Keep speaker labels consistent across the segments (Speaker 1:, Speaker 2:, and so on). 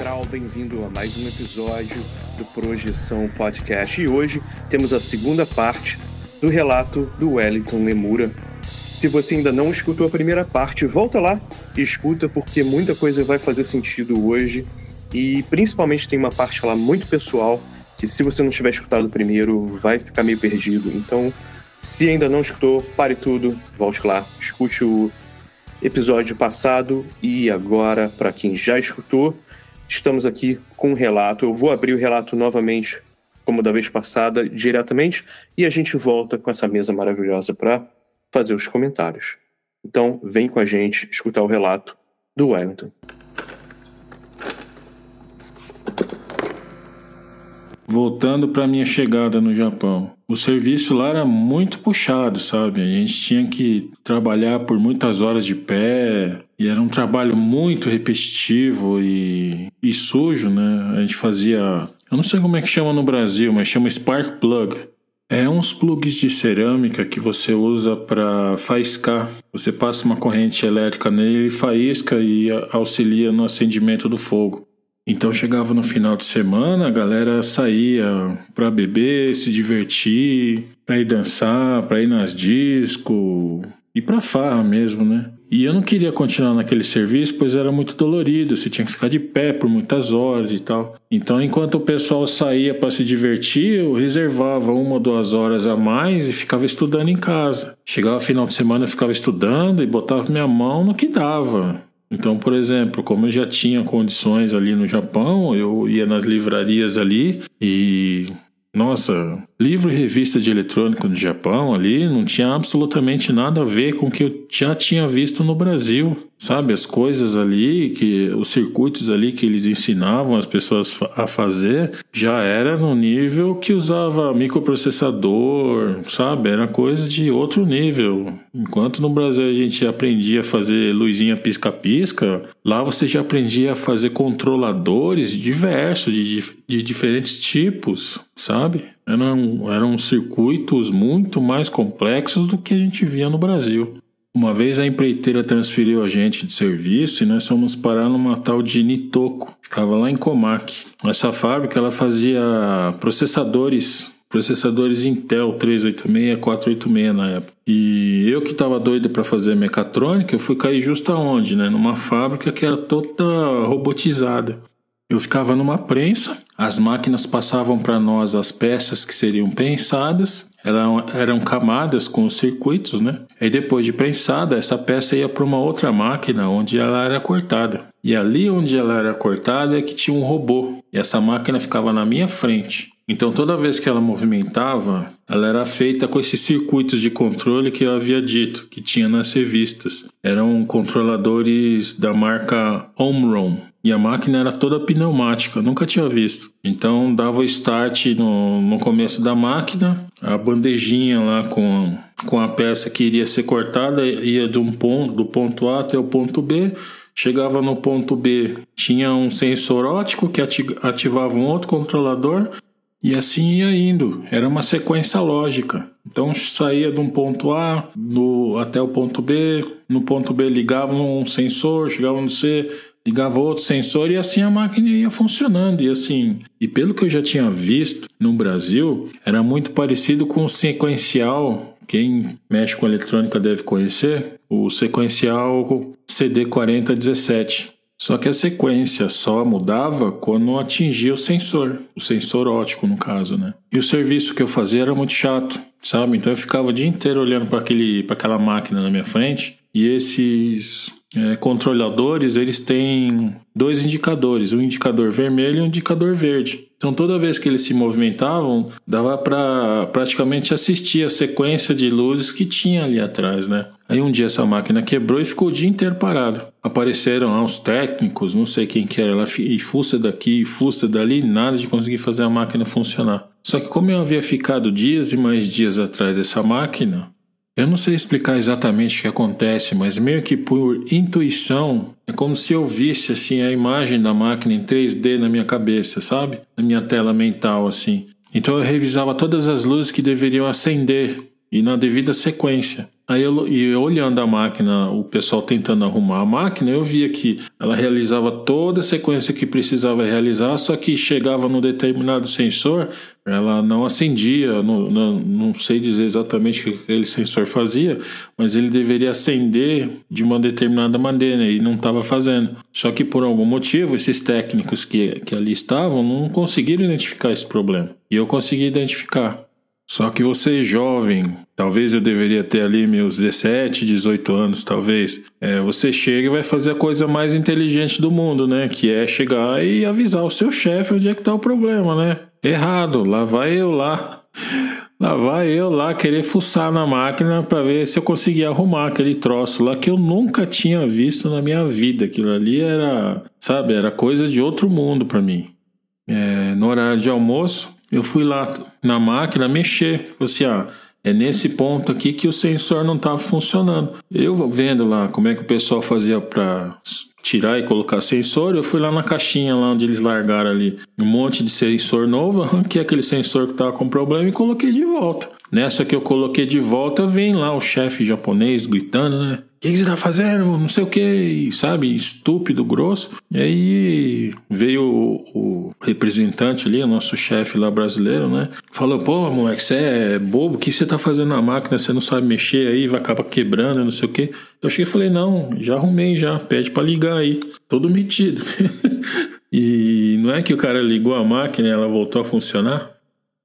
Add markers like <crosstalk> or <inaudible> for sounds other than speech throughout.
Speaker 1: Astral, bem-vindo a mais um episódio do Projeção Podcast. E hoje temos a segunda parte do relato do Wellington Lemura. Se você ainda não escutou a primeira parte, volta lá e escuta, porque muita coisa vai fazer sentido hoje. E principalmente tem uma parte lá muito pessoal, que se você não tiver escutado primeiro, vai ficar meio perdido. Então, se ainda não escutou, pare tudo, volte lá, escute o episódio passado e agora, para quem já escutou, estamos aqui com um relato. Eu vou abrir o relato novamente, como da vez passada, diretamente, e a gente volta com essa mesa maravilhosa para fazer os comentários. Então, vem com a gente escutar o relato do Wellington.
Speaker 2: Voltando para minha chegada no Japão, o serviço lá era muito puxado, sabe? A gente tinha que trabalhar por muitas horas de pé e era um trabalho muito repetitivo e, e sujo, né? A gente fazia, eu não sei como é que chama no Brasil, mas chama spark plug. É uns plugs de cerâmica que você usa para faiscar. Você passa uma corrente elétrica nele e faísca e auxilia no acendimento do fogo. Então chegava no final de semana, a galera saía para beber, se divertir, para ir dançar, para ir nas discos e para farra mesmo, né? E eu não queria continuar naquele serviço, pois era muito dolorido, você tinha que ficar de pé por muitas horas e tal. Então, enquanto o pessoal saía para se divertir, eu reservava uma ou duas horas a mais e ficava estudando em casa. Chegava final de semana, eu ficava estudando e botava minha mão no que dava. Então, por exemplo, como eu já tinha condições ali no Japão, eu ia nas livrarias ali e nossa, livro e revista de eletrônico no Japão ali não tinha absolutamente nada a ver com o que eu já tinha visto no Brasil. Sabe, as coisas ali, que os circuitos ali que eles ensinavam as pessoas a fazer, já era no nível que usava microprocessador, sabe? Era coisa de outro nível. Enquanto no Brasil a gente aprendia a fazer luzinha pisca-pisca, lá você já aprendia a fazer controladores diversos, de, de diferentes tipos, sabe? Eram, eram circuitos muito mais complexos do que a gente via no Brasil. Uma vez a empreiteira transferiu a gente de serviço e nós fomos parar numa tal de Nitoco, ficava lá em Comac. Essa fábrica ela fazia processadores, processadores Intel 386 486 na época. E eu que estava doido para fazer mecatrônica, eu fui cair justo aonde, né? Numa fábrica que era toda robotizada. Eu ficava numa prensa, as máquinas passavam para nós as peças que seriam pensadas, eram, eram camadas com os circuitos, né? E depois de prensada, essa peça ia para uma outra máquina onde ela era cortada. E ali onde ela era cortada é que tinha um robô, e essa máquina ficava na minha frente. Então toda vez que ela movimentava, ela era feita com esses circuitos de controle que eu havia dito, que tinha nas revistas. Eram controladores da marca Omron. E a máquina era toda pneumática, nunca tinha visto. Então dava o start no, no começo da máquina, a bandejinha lá com, com a peça que iria ser cortada ia de um ponto, do ponto A até o ponto B. Chegava no ponto B, tinha um sensor ótico que ativava um outro controlador e assim ia indo. Era uma sequência lógica. Então saía de um ponto A no, até o ponto B, no ponto B ligava um sensor, chegava no C, ligava outro sensor e assim a máquina ia funcionando. E assim, e pelo que eu já tinha visto no Brasil, era muito parecido com o sequencial. Quem mexe com eletrônica deve conhecer o sequencial CD4017. Só que a sequência só mudava quando atingia o sensor, o sensor ótico no caso, né? E o serviço que eu fazia era muito chato, sabe? Então eu ficava o dia inteiro olhando para aquele, para aquela máquina na minha frente e esses é, controladores eles têm dois indicadores, um indicador vermelho e um indicador verde. Então toda vez que eles se movimentavam, dava para praticamente assistir a sequência de luzes que tinha ali atrás, né? Aí um dia essa máquina quebrou e ficou o dia inteiro parado. Apareceram lá os técnicos, não sei quem que era, lá, e fuça daqui, e fuça dali, nada de conseguir fazer a máquina funcionar. Só que como eu havia ficado dias e mais dias atrás dessa máquina, eu não sei explicar exatamente o que acontece, mas meio que por intuição, é como se eu visse assim a imagem da máquina em 3D na minha cabeça, sabe? Na minha tela mental assim. Então eu revisava todas as luzes que deveriam acender e na devida sequência. Aí eu, e olhando a máquina, o pessoal tentando arrumar a máquina, eu via que ela realizava toda a sequência que precisava realizar, só que chegava num determinado sensor, ela não acendia, não, não, não sei dizer exatamente o que aquele sensor fazia, mas ele deveria acender de uma determinada maneira e não estava fazendo. Só que por algum motivo, esses técnicos que, que ali estavam não conseguiram identificar esse problema. E eu consegui identificar. Só que você jovem, talvez eu deveria ter ali meus 17, 18 anos, talvez. É, você chega e vai fazer a coisa mais inteligente do mundo, né? Que é chegar e avisar o seu chefe onde é que tá o problema, né? Errado, lá vai eu lá. Lá vai eu lá querer fuçar na máquina para ver se eu conseguia arrumar aquele troço lá que eu nunca tinha visto na minha vida. Aquilo ali era, sabe, era coisa de outro mundo para mim. É, no horário de almoço, eu fui lá na máquina mexer. Falei assim, ah, é nesse ponto aqui que o sensor não estava funcionando. Eu vendo lá como é que o pessoal fazia para tirar e colocar sensor, eu fui lá na caixinha lá onde eles largaram ali um monte de sensor novo, <laughs> arranquei aquele sensor que estava com problema e coloquei de volta. Nessa que eu coloquei de volta, vem lá o chefe japonês gritando, né? O que, que, você tá fazendo? Não sei o que, sabe? Estúpido, grosso. E aí veio o, o representante ali, o nosso chefe lá brasileiro, né? Falou: pô, moleque, você é bobo, o que você tá fazendo na máquina? Você não sabe mexer aí, vai acabar quebrando, não sei o que. Eu cheguei e falei: não, já arrumei já, pede para ligar aí. Todo metido. <laughs> e não é que o cara ligou a máquina e ela voltou a funcionar?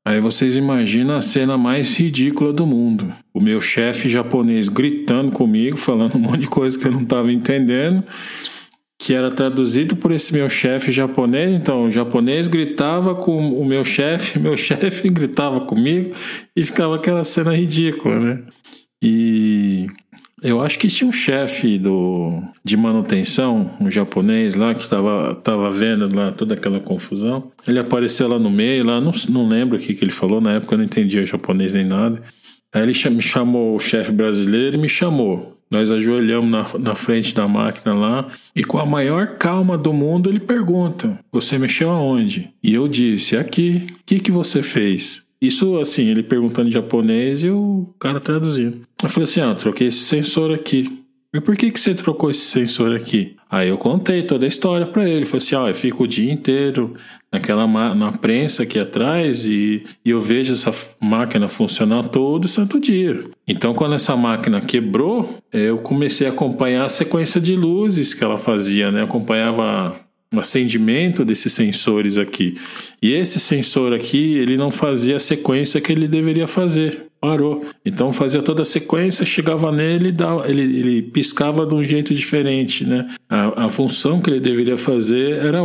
Speaker 2: Aí vocês imaginam a cena mais ridícula do mundo. O meu chefe japonês gritando comigo, falando um monte de coisa que eu não estava entendendo, que era traduzido por esse meu chefe japonês. Então, o japonês gritava com o meu chefe, <laughs> meu chefe gritava comigo e ficava aquela cena ridícula, né? E eu acho que tinha um chefe do, de manutenção, um japonês lá, que estava tava vendo lá toda aquela confusão. Ele apareceu lá no meio, lá, não, não lembro o que, que ele falou, na época eu não entendia japonês nem nada. Aí ele me chamou o chefe brasileiro e me chamou. Nós ajoelhamos na, na frente da máquina lá e com a maior calma do mundo ele pergunta: Você mexeu aonde? E eu disse: Aqui. O que, que você fez? Isso, assim, ele perguntando em japonês e o cara traduzindo. Eu falei assim: ah, troquei esse sensor aqui. E por que, que você trocou esse sensor aqui? Aí eu contei toda a história para ele. Falei assim: ó, eu fico o dia inteiro naquela na prensa aqui atrás e, e eu vejo essa máquina funcionar todo santo dia. Então, quando essa máquina quebrou, eu comecei a acompanhar a sequência de luzes que ela fazia, né? Acompanhava acendimento desses sensores aqui. E esse sensor aqui, ele não fazia a sequência que ele deveria fazer. Parou. Então fazia toda a sequência, chegava nele, ele, ele piscava de um jeito diferente, né? A, a função que ele deveria fazer era,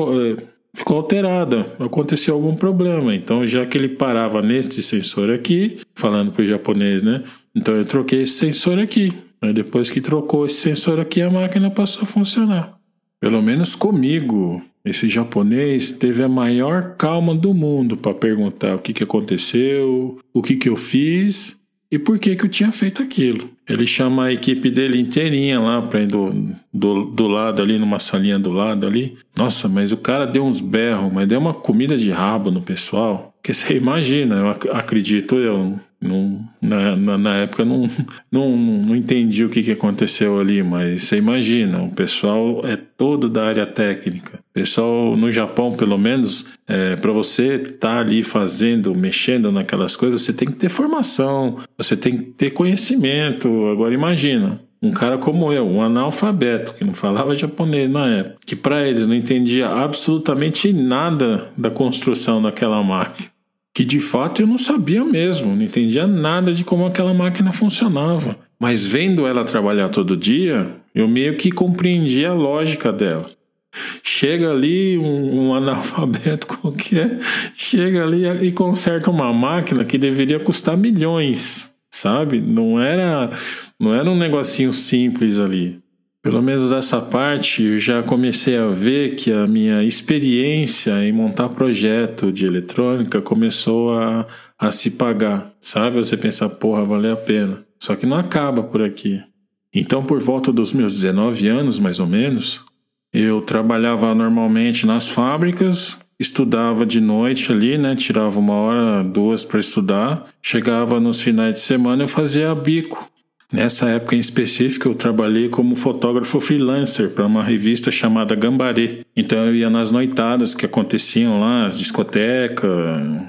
Speaker 2: ficou alterada, aconteceu algum problema. Então, já que ele parava neste sensor aqui, falando para o japonês, né? Então eu troquei esse sensor aqui. Depois que trocou esse sensor aqui, a máquina passou a funcionar. Pelo menos comigo, esse japonês teve a maior calma do mundo para perguntar o que, que aconteceu, o que, que eu fiz e por que, que eu tinha feito aquilo. Ele chama a equipe dele inteirinha lá para ir do, do, do lado ali, numa salinha do lado ali. Nossa, mas o cara deu uns berros, mas deu uma comida de rabo no pessoal. Que você imagina, eu acredito eu, não, na, na, na, época não, não, não entendi o que, que aconteceu ali, mas você imagina, o pessoal é todo da área técnica. O pessoal no Japão, pelo menos, é, para você estar tá ali fazendo, mexendo naquelas coisas, você tem que ter formação, você tem que ter conhecimento. Agora imagina, um cara como eu, um analfabeto que não falava japonês na época, que para eles não entendia absolutamente nada da construção daquela máquina que de fato eu não sabia mesmo, não entendia nada de como aquela máquina funcionava. Mas vendo ela trabalhar todo dia, eu meio que compreendia a lógica dela. Chega ali um, um <laughs> analfabeto qualquer, chega ali e conserta uma máquina que deveria custar milhões, sabe? Não era, não era um negocinho simples ali. Pelo menos dessa parte, eu já comecei a ver que a minha experiência em montar projeto de eletrônica começou a, a se pagar, sabe? Você pensa, porra, valeu a pena. Só que não acaba por aqui. Então, por volta dos meus 19 anos, mais ou menos, eu trabalhava normalmente nas fábricas, estudava de noite ali, né? Tirava uma hora, duas para estudar. Chegava nos finais de semana, eu fazia bico Nessa época em específico, eu trabalhei como fotógrafo freelancer para uma revista chamada Gambaré. Então eu ia nas noitadas que aconteciam lá, as discotecas,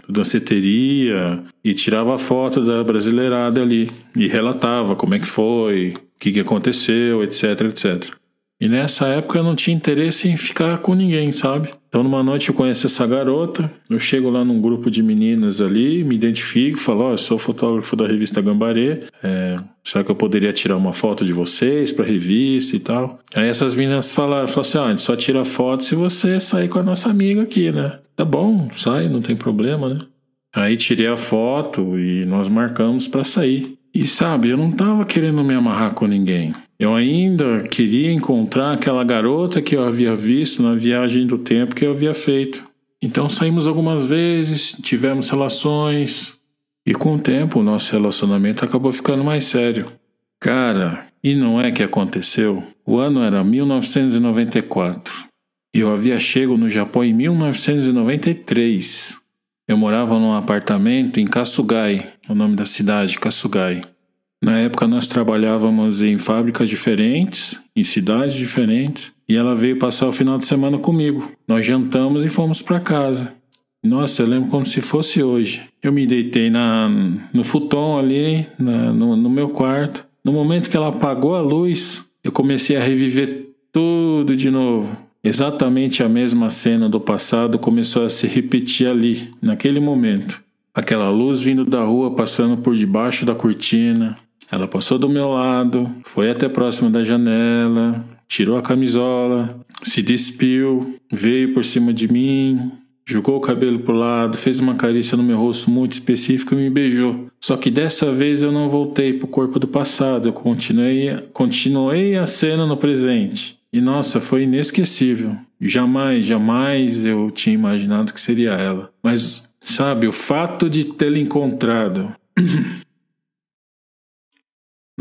Speaker 2: danceteria, e tirava foto da brasileirada ali e relatava como é que foi, o que, que aconteceu, etc, etc. E nessa época eu não tinha interesse em ficar com ninguém, sabe? Então numa noite eu conheço essa garota, eu chego lá num grupo de meninas ali, me identifico, falo, ó, eu sou fotógrafo da revista Gambaré, é, será que eu poderia tirar uma foto de vocês pra revista e tal? Aí essas meninas falaram, falaram assim, oh, a gente só tira foto se você sair com a nossa amiga aqui, né? Tá bom, sai, não tem problema, né? Aí tirei a foto e nós marcamos para sair. E sabe, eu não tava querendo me amarrar com ninguém. Eu ainda queria encontrar aquela garota que eu havia visto na viagem do tempo que eu havia feito. Então saímos algumas vezes, tivemos relações, e com o tempo o nosso relacionamento acabou ficando mais sério. Cara, e não é que aconteceu? O ano era 1994. E eu havia chego no Japão em 1993. Eu morava num apartamento em Kasugai, o nome da cidade, Kasugai. Na época nós trabalhávamos em fábricas diferentes, em cidades diferentes, e ela veio passar o final de semana comigo. Nós jantamos e fomos para casa. Nossa, eu lembro como se fosse hoje. Eu me deitei na, no futon ali, na, no, no meu quarto. No momento que ela apagou a luz, eu comecei a reviver tudo de novo. Exatamente a mesma cena do passado começou a se repetir ali, naquele momento. Aquela luz vindo da rua passando por debaixo da cortina, ela passou do meu lado, foi até próximo da janela, tirou a camisola, se despiu, veio por cima de mim, jogou o cabelo pro lado, fez uma carícia no meu rosto muito específico e me beijou. Só que dessa vez eu não voltei pro corpo do passado, eu continuei, continuei a cena no presente. E nossa, foi inesquecível. Jamais, jamais eu tinha imaginado que seria ela. Mas, sabe, o fato de tê-la encontrado <clears throat>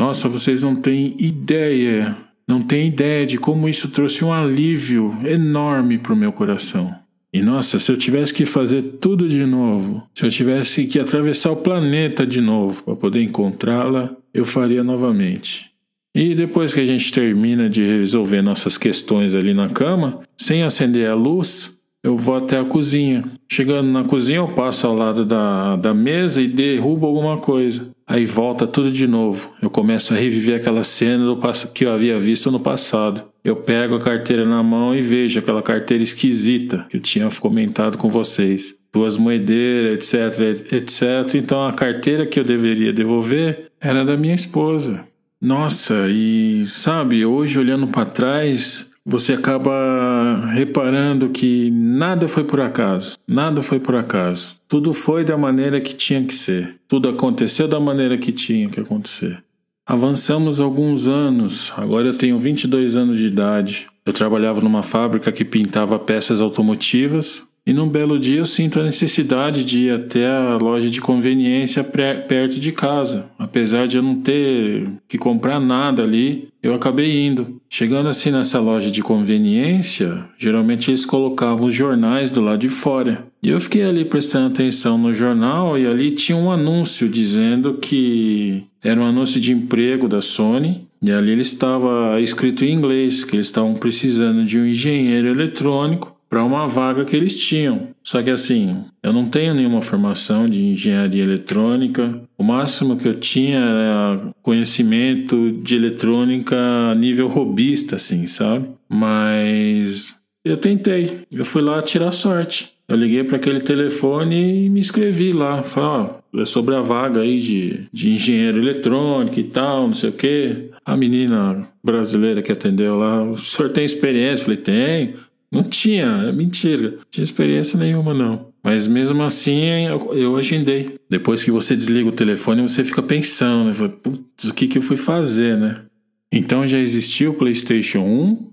Speaker 2: Nossa, vocês não têm ideia, não têm ideia de como isso trouxe um alívio enorme para o meu coração. E nossa, se eu tivesse que fazer tudo de novo, se eu tivesse que atravessar o planeta de novo para poder encontrá-la, eu faria novamente. E depois que a gente termina de resolver nossas questões ali na cama, sem acender a luz, eu vou até a cozinha. Chegando na cozinha, eu passo ao lado da, da mesa e derrubo alguma coisa. Aí volta tudo de novo. Eu começo a reviver aquela cena do que eu havia visto no passado. Eu pego a carteira na mão e vejo aquela carteira esquisita que eu tinha comentado com vocês. Duas moedeiras, etc, etc. Então a carteira que eu deveria devolver era da minha esposa. Nossa, e sabe, hoje olhando para trás, você acaba reparando que nada foi por acaso. Nada foi por acaso. Tudo foi da maneira que tinha que ser. Tudo aconteceu da maneira que tinha que acontecer. Avançamos alguns anos. Agora eu tenho 22 anos de idade. Eu trabalhava numa fábrica que pintava peças automotivas e num belo dia eu sinto a necessidade de ir até a loja de conveniência perto de casa. Apesar de eu não ter que comprar nada ali, eu acabei indo. Chegando assim nessa loja de conveniência, geralmente eles colocavam os jornais do lado de fora. E eu fiquei ali prestando atenção no jornal e ali tinha um anúncio dizendo que era um anúncio de emprego da Sony. E ali ele estava escrito em inglês que eles estavam precisando de um engenheiro eletrônico para uma vaga que eles tinham. Só que assim, eu não tenho nenhuma formação de engenharia eletrônica. O máximo que eu tinha era conhecimento de eletrônica nível robista, assim, sabe? Mas eu tentei. Eu fui lá tirar sorte. Eu liguei para aquele telefone e me inscrevi lá. Falei, ó, é sobre a vaga aí de, de engenheiro eletrônico e tal, não sei o quê. A menina brasileira que atendeu lá, o senhor tem experiência? Falei, tenho. Não tinha, é mentira. Não tinha experiência nenhuma, não. Mas mesmo assim, eu, agendei. Depois que você desliga o telefone, você fica pensando, né? Putz, o que, que eu fui fazer, né? Então já existia o PlayStation 1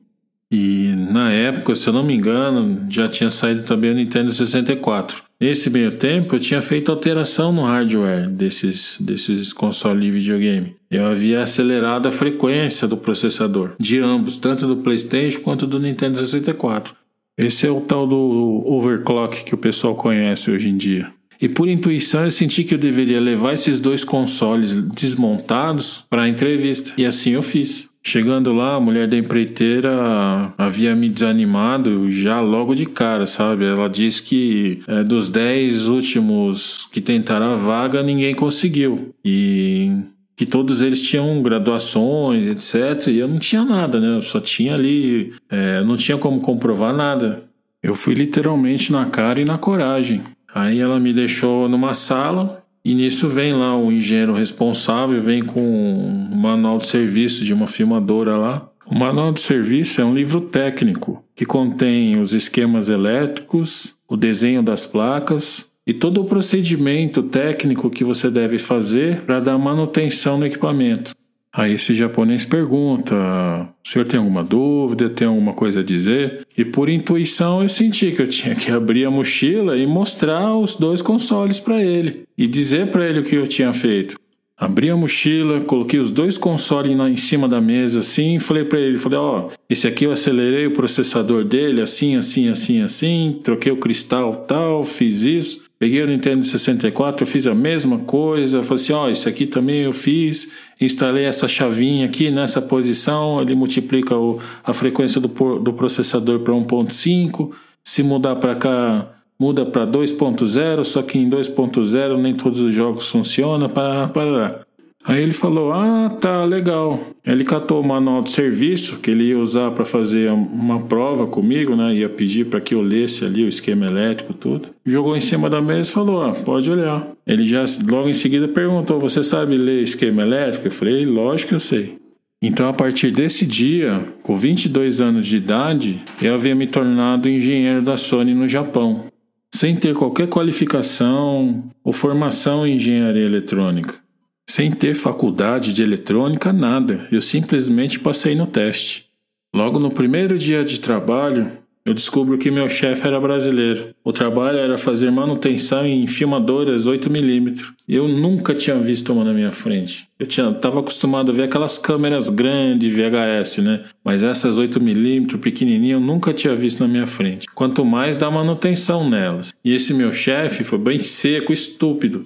Speaker 2: e na época, se eu não me engano, já tinha saído também o Nintendo 64. Nesse meio tempo, eu tinha feito alteração no hardware desses, desses consoles de videogame. Eu havia acelerado a frequência do processador, de ambos, tanto do PlayStation quanto do Nintendo 64. Esse é o tal do overclock que o pessoal conhece hoje em dia. E por intuição eu senti que eu deveria levar esses dois consoles desmontados para a entrevista. E assim eu fiz. Chegando lá, a mulher da empreiteira havia me desanimado já logo de cara, sabe? Ela disse que é, dos dez últimos que tentaram a vaga, ninguém conseguiu. E que todos eles tinham graduações, etc. E eu não tinha nada, né? Eu só tinha ali, é, não tinha como comprovar nada. Eu fui literalmente na cara e na coragem. Aí ela me deixou numa sala e nisso vem lá o engenheiro responsável, vem com um manual de serviço de uma filmadora lá. O manual de serviço é um livro técnico que contém os esquemas elétricos, o desenho das placas e todo o procedimento técnico que você deve fazer para dar manutenção no equipamento. Aí esse japonês pergunta: o senhor tem alguma dúvida? Tem alguma coisa a dizer? E por intuição eu senti que eu tinha que <laughs> abrir a mochila e mostrar os dois consoles para ele e dizer para ele o que eu tinha feito. Abri a mochila, coloquei os dois consoles em cima da mesa assim e falei para ele, falei, ó, oh, esse aqui eu acelerei o processador dele assim, assim, assim, assim, troquei o cristal tal, fiz isso. Peguei o Nintendo 64, eu fiz a mesma coisa. Falei assim: ó, oh, isso aqui também eu fiz. Instalei essa chavinha aqui nessa posição. Ele multiplica o, a frequência do, do processador para 1.5. Se mudar para cá, muda para 2.0. Só que em 2.0 nem todos os jogos funcionam. Para, para. Aí ele falou: Ah, tá, legal. Ele catou o manual de serviço que ele ia usar para fazer uma prova comigo, né? Ia pedir para que eu lesse ali o esquema elétrico, tudo. Jogou em cima da mesa e falou: Ah, pode olhar. Ele já logo em seguida perguntou: Você sabe ler esquema elétrico? Eu falei: Lógico que eu sei. Então, a partir desse dia, com 22 anos de idade, eu havia me tornado engenheiro da Sony no Japão, sem ter qualquer qualificação ou formação em engenharia eletrônica. Sem ter faculdade de eletrônica, nada, eu simplesmente passei no teste. Logo no primeiro dia de trabalho, eu descubro que meu chefe era brasileiro. O trabalho era fazer manutenção em filmadoras 8mm. Eu nunca tinha visto uma na minha frente. Eu tinha, tava acostumado a ver aquelas câmeras grandes VHS, né? Mas essas 8mm pequenininhas eu nunca tinha visto na minha frente. Quanto mais da manutenção nelas. E esse meu chefe foi bem seco, estúpido.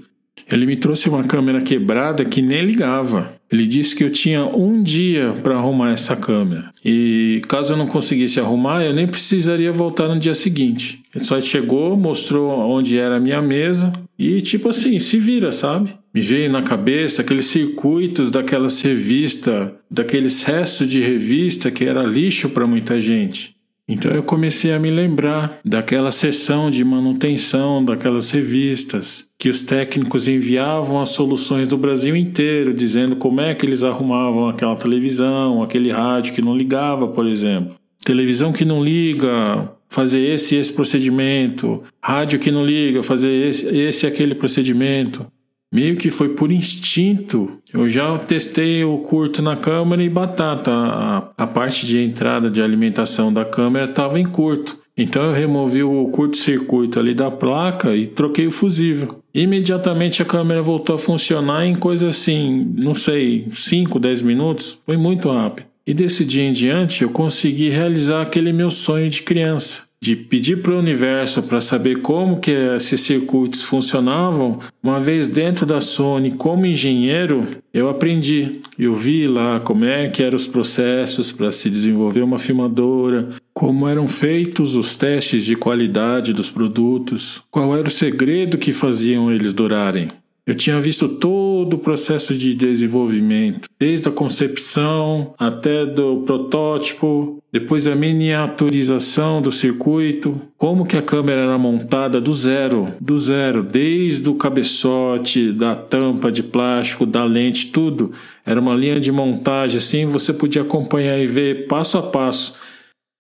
Speaker 2: Ele me trouxe uma câmera quebrada que nem ligava. Ele disse que eu tinha um dia para arrumar essa câmera. E caso eu não conseguisse arrumar, eu nem precisaria voltar no dia seguinte. Ele só chegou, mostrou onde era a minha mesa e, tipo assim, se vira, sabe? Me veio na cabeça aqueles circuitos daquelas revistas, daqueles restos de revista que era lixo para muita gente. Então eu comecei a me lembrar daquela sessão de manutenção daquelas revistas, que os técnicos enviavam as soluções do Brasil inteiro, dizendo como é que eles arrumavam aquela televisão, aquele rádio que não ligava, por exemplo. televisão que não liga, fazer esse e esse procedimento, rádio que não liga, fazer esse, esse e aquele procedimento. Meio que foi por instinto. Eu já testei o curto na câmera e batata. A, a parte de entrada de alimentação da câmera estava em curto. Então eu removi o curto-circuito ali da placa e troquei o fusível. Imediatamente a câmera voltou a funcionar em coisa assim, não sei, 5, 10 minutos. Foi muito rápido. E desse dia em diante eu consegui realizar aquele meu sonho de criança, de pedir para o universo para saber como que esses circuitos funcionavam. Uma vez dentro da Sony, como engenheiro, eu aprendi. Eu vi lá como é que eram os processos para se desenvolver uma filmadora, como eram feitos os testes de qualidade dos produtos, qual era o segredo que faziam eles durarem. Eu tinha visto todo o processo de desenvolvimento, desde a concepção até do protótipo, depois a miniaturização do circuito, como que a câmera era montada do zero, do zero, desde o cabeçote, da tampa de plástico, da lente, tudo. Era uma linha de montagem assim, você podia acompanhar e ver passo a passo.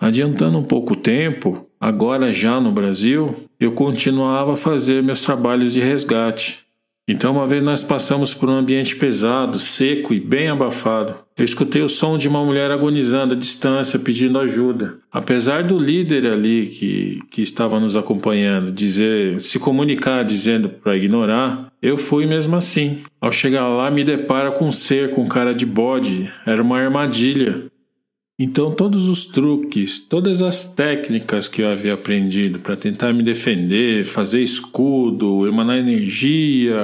Speaker 2: Adiantando um pouco o tempo, agora já no Brasil, eu continuava a fazer meus trabalhos de resgate. Então, uma vez nós passamos por um ambiente pesado, seco e bem abafado. Eu escutei o som de uma mulher agonizando à distância, pedindo ajuda. Apesar do líder ali que, que estava nos acompanhando dizer, se comunicar dizendo para ignorar, eu fui mesmo assim. Ao chegar lá, me deparo com um ser com cara de bode. Era uma armadilha. Então, todos os truques, todas as técnicas que eu havia aprendido para tentar me defender, fazer escudo, emanar energia,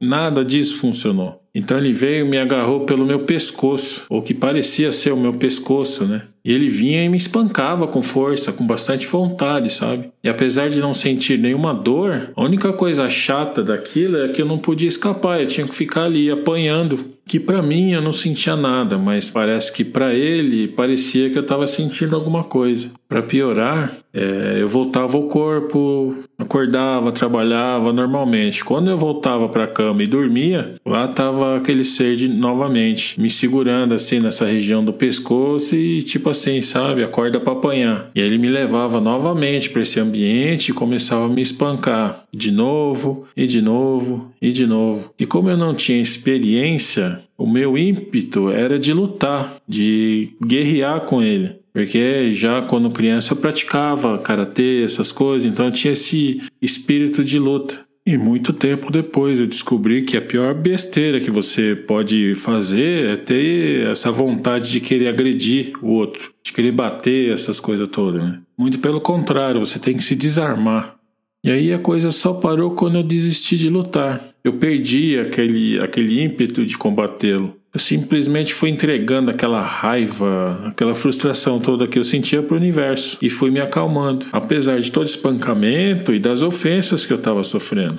Speaker 2: nada disso funcionou. Então ele veio e me agarrou pelo meu pescoço, ou que parecia ser o meu pescoço, né? E ele vinha e me espancava com força, com bastante vontade, sabe? E apesar de não sentir nenhuma dor, a única coisa chata daquilo é que eu não podia escapar, eu tinha que ficar ali apanhando que para mim eu não sentia nada, mas parece que para ele parecia que eu estava sentindo alguma coisa. Para piorar, é, eu voltava ao corpo, acordava, trabalhava normalmente. Quando eu voltava para a cama e dormia, lá estava aquele ser de, novamente me segurando assim nessa região do pescoço e tipo assim, sabe, acorda para apanhar. E ele me levava novamente para esse ambiente e começava a me espancar de novo e de novo e de novo. E como eu não tinha experiência, o meu ímpeto era de lutar, de guerrear com ele. Porque já quando criança eu praticava karatê, essas coisas, então tinha esse espírito de luta. E muito tempo depois eu descobri que a pior besteira que você pode fazer é ter essa vontade de querer agredir o outro, de querer bater essas coisas todas. Né? Muito pelo contrário, você tem que se desarmar. E aí a coisa só parou quando eu desisti de lutar. Eu perdi aquele, aquele ímpeto de combatê-lo. Eu simplesmente fui entregando aquela raiva, aquela frustração toda que eu sentia para o universo e fui me acalmando, apesar de todo espancamento e das ofensas que eu estava sofrendo.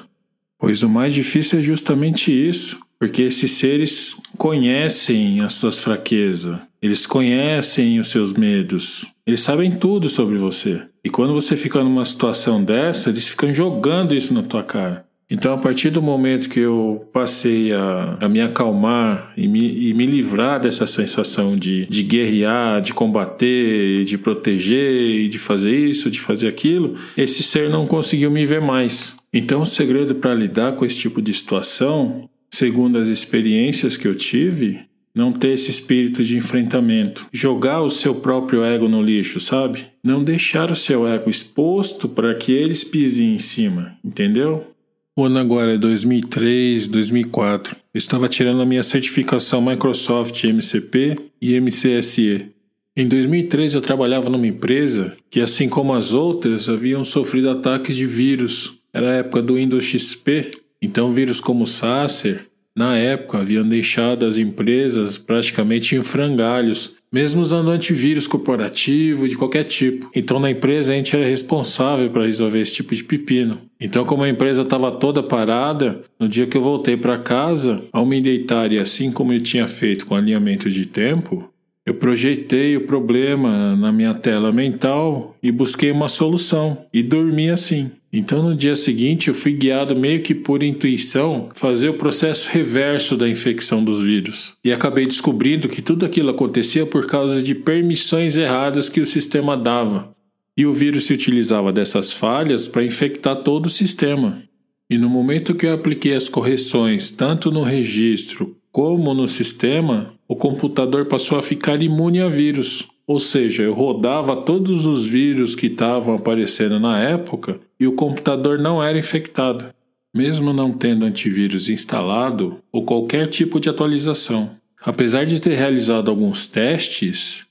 Speaker 2: Pois o mais difícil é justamente isso, porque esses seres conhecem as suas fraquezas, eles conhecem os seus medos, eles sabem tudo sobre você. E quando você fica numa situação dessa, eles ficam jogando isso na tua cara. Então, a partir do momento que eu passei a, a me acalmar e me, e me, livrar dessa sensação de, de guerrear, de combater, de proteger, de fazer isso, de fazer aquilo, esse ser não conseguiu me ver mais. Então, o segredo para lidar com esse tipo de situação, segundo as experiências que eu tive, não ter esse espírito de enfrentamento, jogar o seu próprio ego no lixo, sabe? Não deixar o seu ego exposto para que eles pisem em cima, entendeu? O ano agora é 2003, 2004. Eu estava tirando a minha certificação Microsoft MCP e MCSE. Em 2003 eu trabalhava numa empresa que, assim como as outras, haviam sofrido ataques de vírus. Era a época do Windows XP, então vírus como Sacer na época, haviam deixado as empresas praticamente em frangalhos, mesmo usando antivírus corporativo de qualquer tipo. Então, na empresa, a gente era responsável para resolver esse tipo de pepino. Então, como a empresa estava toda parada, no dia que eu voltei para casa, ao me deitar e assim como eu tinha feito com alinhamento de tempo, eu projetei o problema na minha tela mental e busquei uma solução e dormi assim. Então no dia seguinte eu fui guiado meio que por intuição fazer o processo reverso da infecção dos vírus. E acabei descobrindo que tudo aquilo acontecia por causa de permissões erradas que o sistema dava. E o vírus se utilizava dessas falhas para infectar todo o sistema. E no momento que eu apliquei as correções, tanto no registro como no sistema, o computador passou a ficar imune a vírus. Ou seja, eu rodava todos os vírus que estavam aparecendo na época e o computador não era infectado, mesmo não tendo antivírus instalado ou qualquer tipo de atualização. Apesar de ter realizado alguns testes,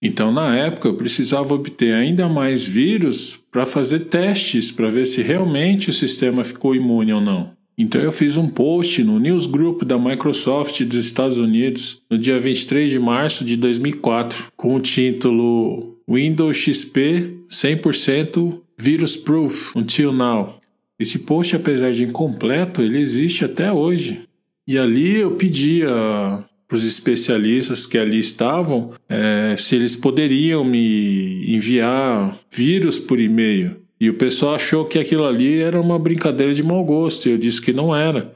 Speaker 2: então na época eu precisava obter ainda mais vírus para fazer testes para ver se realmente o sistema ficou imune ou não. Então eu fiz um post no newsgroup da Microsoft dos Estados Unidos no dia 23 de março de 2004 com o título Windows XP 100% Virus Proof Until Now. Esse post, apesar de incompleto, ele existe até hoje. E ali eu pedia para os especialistas que ali estavam é, se eles poderiam me enviar vírus por e-mail. E o pessoal achou que aquilo ali era uma brincadeira de mau gosto, e eu disse que não era.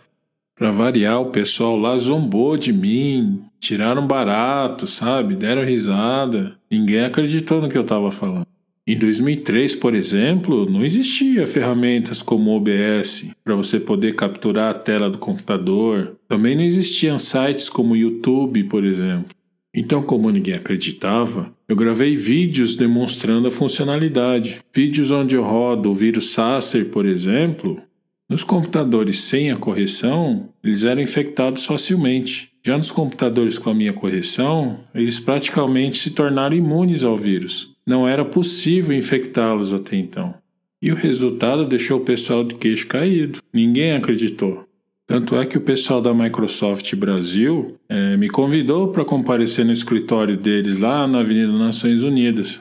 Speaker 2: Para variar, o pessoal lá zombou de mim, tiraram barato, sabe? Deram risada. Ninguém acreditou no que eu estava falando. Em 2003, por exemplo, não existia ferramentas como o OBS para você poder capturar a tela do computador. Também não existiam sites como o YouTube, por exemplo. Então, como ninguém acreditava, eu gravei vídeos demonstrando a funcionalidade. Vídeos onde eu rodo o vírus Sacer, por exemplo. Nos computadores sem a correção, eles eram infectados facilmente. Já nos computadores com a minha correção, eles praticamente se tornaram imunes ao vírus. Não era possível infectá-los até então. E o resultado deixou o pessoal de queixo caído. Ninguém acreditou. Tanto é que o pessoal da Microsoft Brasil é, me convidou para comparecer no escritório deles lá na Avenida Nações Unidas.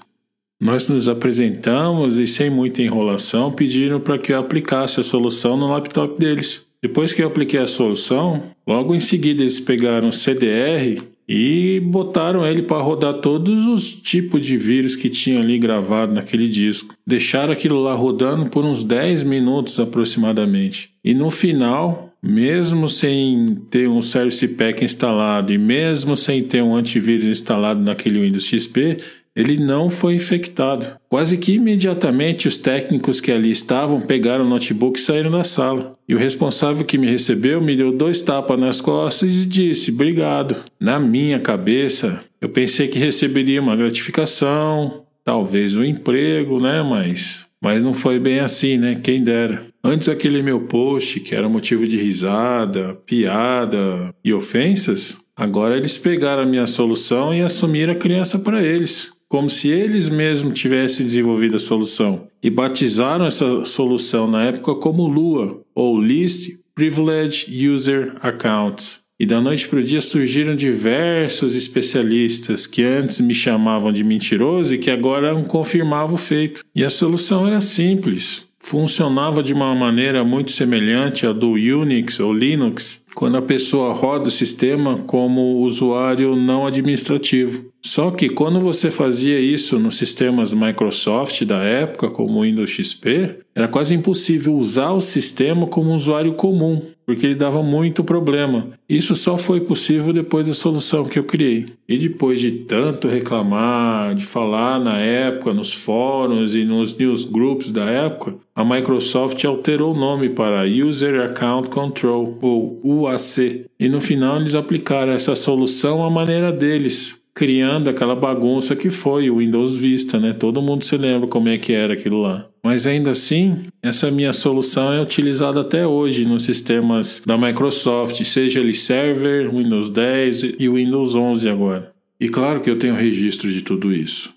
Speaker 2: Nós nos apresentamos e, sem muita enrolação, pediram para que eu aplicasse a solução no laptop deles. Depois que eu apliquei a solução, logo em seguida eles pegaram o CDR e botaram ele para rodar todos os tipos de vírus que tinha ali gravado naquele disco. Deixaram aquilo lá rodando por uns 10 minutos aproximadamente. E no final, mesmo sem ter um Service Pack instalado e mesmo sem ter um antivírus instalado naquele Windows XP, ele não foi infectado. Quase que imediatamente os técnicos que ali estavam pegaram o notebook e saíram da sala. E o responsável que me recebeu me deu dois tapas nas costas e disse: Obrigado. Na minha cabeça, eu pensei que receberia uma gratificação, talvez um emprego, né? Mas, mas não foi bem assim, né? Quem dera. Antes aquele meu post, que era motivo de risada, piada e ofensas, agora eles pegaram a minha solução e assumiram a criança para eles como se eles mesmos tivessem desenvolvido a solução e batizaram essa solução na época como Lua ou List Privileged User Accounts. E da noite para o dia surgiram diversos especialistas que antes me chamavam de mentiroso e que agora confirmavam o feito. E a solução era simples, funcionava de uma maneira muito semelhante à do Unix ou Linux, quando a pessoa roda o sistema como usuário não administrativo. Só que quando você fazia isso nos sistemas Microsoft da época, como o Windows XP, era quase impossível usar o sistema como usuário comum, porque ele dava muito problema. Isso só foi possível depois da solução que eu criei. E depois de tanto reclamar, de falar na época, nos fóruns e nos newsgroups da época, a Microsoft alterou o nome para User Account Control, ou UAC. E no final eles aplicaram essa solução à maneira deles criando aquela bagunça que foi o Windows Vista, né? Todo mundo se lembra como é que era aquilo lá. Mas ainda assim, essa minha solução é utilizada até hoje nos sistemas da Microsoft, seja ele Server, Windows 10 e Windows 11 agora. E claro que eu tenho registro de tudo isso.